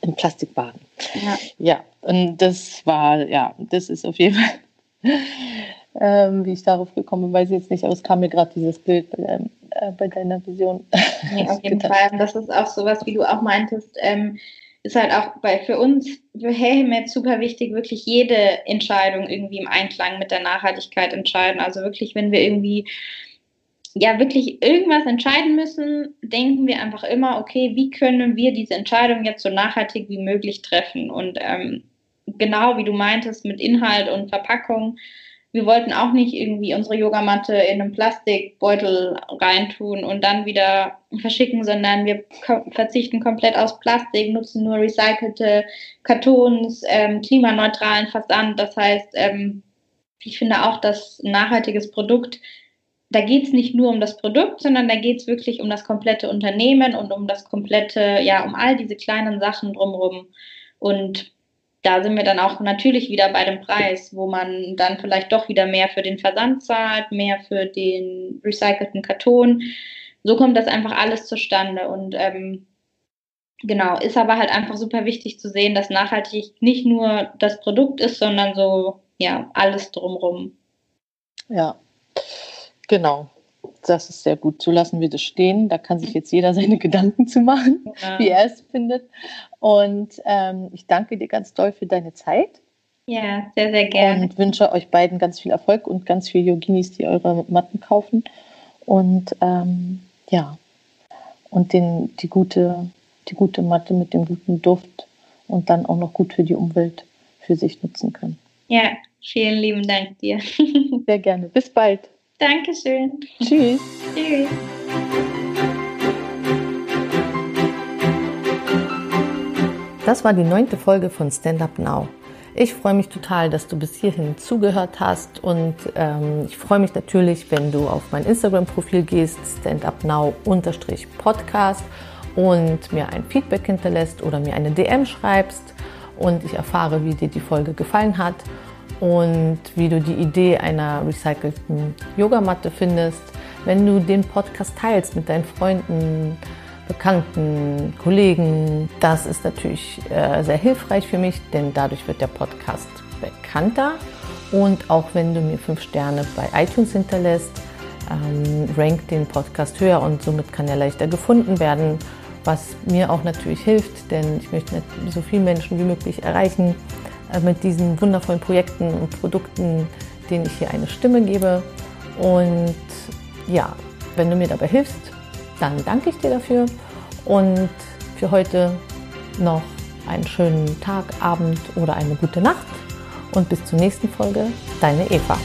in Plastikwagen. Ja. ja, und das war, ja, das ist auf jeden Fall, ähm, wie ich darauf gekommen bin, weiß ich jetzt nicht, aber es kam mir gerade dieses Bild bei, deinem, äh, bei deiner Vision. Nee, auf [LAUGHS] jeden Fall. Das ist auch sowas, wie du auch meintest, ähm, ist halt auch bei, für uns, für Helmet super wichtig, wirklich jede Entscheidung irgendwie im Einklang mit der Nachhaltigkeit entscheiden. Also wirklich, wenn wir irgendwie ja wirklich irgendwas entscheiden müssen, denken wir einfach immer, okay, wie können wir diese Entscheidung jetzt so nachhaltig wie möglich treffen? Und ähm, genau wie du meintest, mit Inhalt und Verpackung, wir wollten auch nicht irgendwie unsere Yogamatte in einen Plastikbeutel reintun und dann wieder verschicken, sondern wir verzichten komplett aus Plastik, nutzen nur recycelte Kartons, ähm, klimaneutralen Versand. Das heißt, ähm, ich finde auch, dass ein nachhaltiges Produkt da geht es nicht nur um das Produkt, sondern da geht es wirklich um das komplette Unternehmen und um das komplette, ja, um all diese kleinen Sachen drumherum. Und da sind wir dann auch natürlich wieder bei dem Preis, wo man dann vielleicht doch wieder mehr für den Versand zahlt, mehr für den recycelten Karton. So kommt das einfach alles zustande. Und ähm, genau, ist aber halt einfach super wichtig zu sehen, dass nachhaltig nicht nur das Produkt ist, sondern so, ja, alles drumherum. Ja, Genau, das ist sehr gut. So lassen wir das stehen. Da kann sich jetzt jeder seine [LAUGHS] Gedanken zu machen, ja. wie er es findet. Und ähm, ich danke dir ganz doll für deine Zeit. Ja, sehr, sehr gerne. Und wünsche euch beiden ganz viel Erfolg und ganz viele Yoginis, die eure Matten kaufen. Und ähm, ja, und den, die, gute, die gute Matte mit dem guten Duft und dann auch noch gut für die Umwelt für sich nutzen können. Ja, vielen lieben Dank dir. [LAUGHS] Sehr gerne. Bis bald. Dankeschön. Tschüss. Tschüss. Das war die neunte Folge von Stand Up Now. Ich freue mich total, dass du bis hierhin zugehört hast und ähm, ich freue mich natürlich, wenn du auf mein Instagram-Profil gehst, standupnow-podcast und mir ein Feedback hinterlässt oder mir eine DM schreibst und ich erfahre, wie dir die Folge gefallen hat und wie du die Idee einer recycelten Yogamatte findest, wenn du den Podcast teilst mit deinen Freunden, Bekannten, Kollegen. Das ist natürlich äh, sehr hilfreich für mich, denn dadurch wird der Podcast bekannter. Und auch wenn du mir fünf Sterne bei iTunes hinterlässt, ähm, rankt den Podcast höher und somit kann er leichter gefunden werden, was mir auch natürlich hilft, denn ich möchte so viele Menschen wie möglich erreichen mit diesen wundervollen Projekten und Produkten, denen ich hier eine Stimme gebe. Und ja, wenn du mir dabei hilfst, dann danke ich dir dafür. Und für heute noch einen schönen Tag, Abend oder eine gute Nacht. Und bis zur nächsten Folge, deine Eva.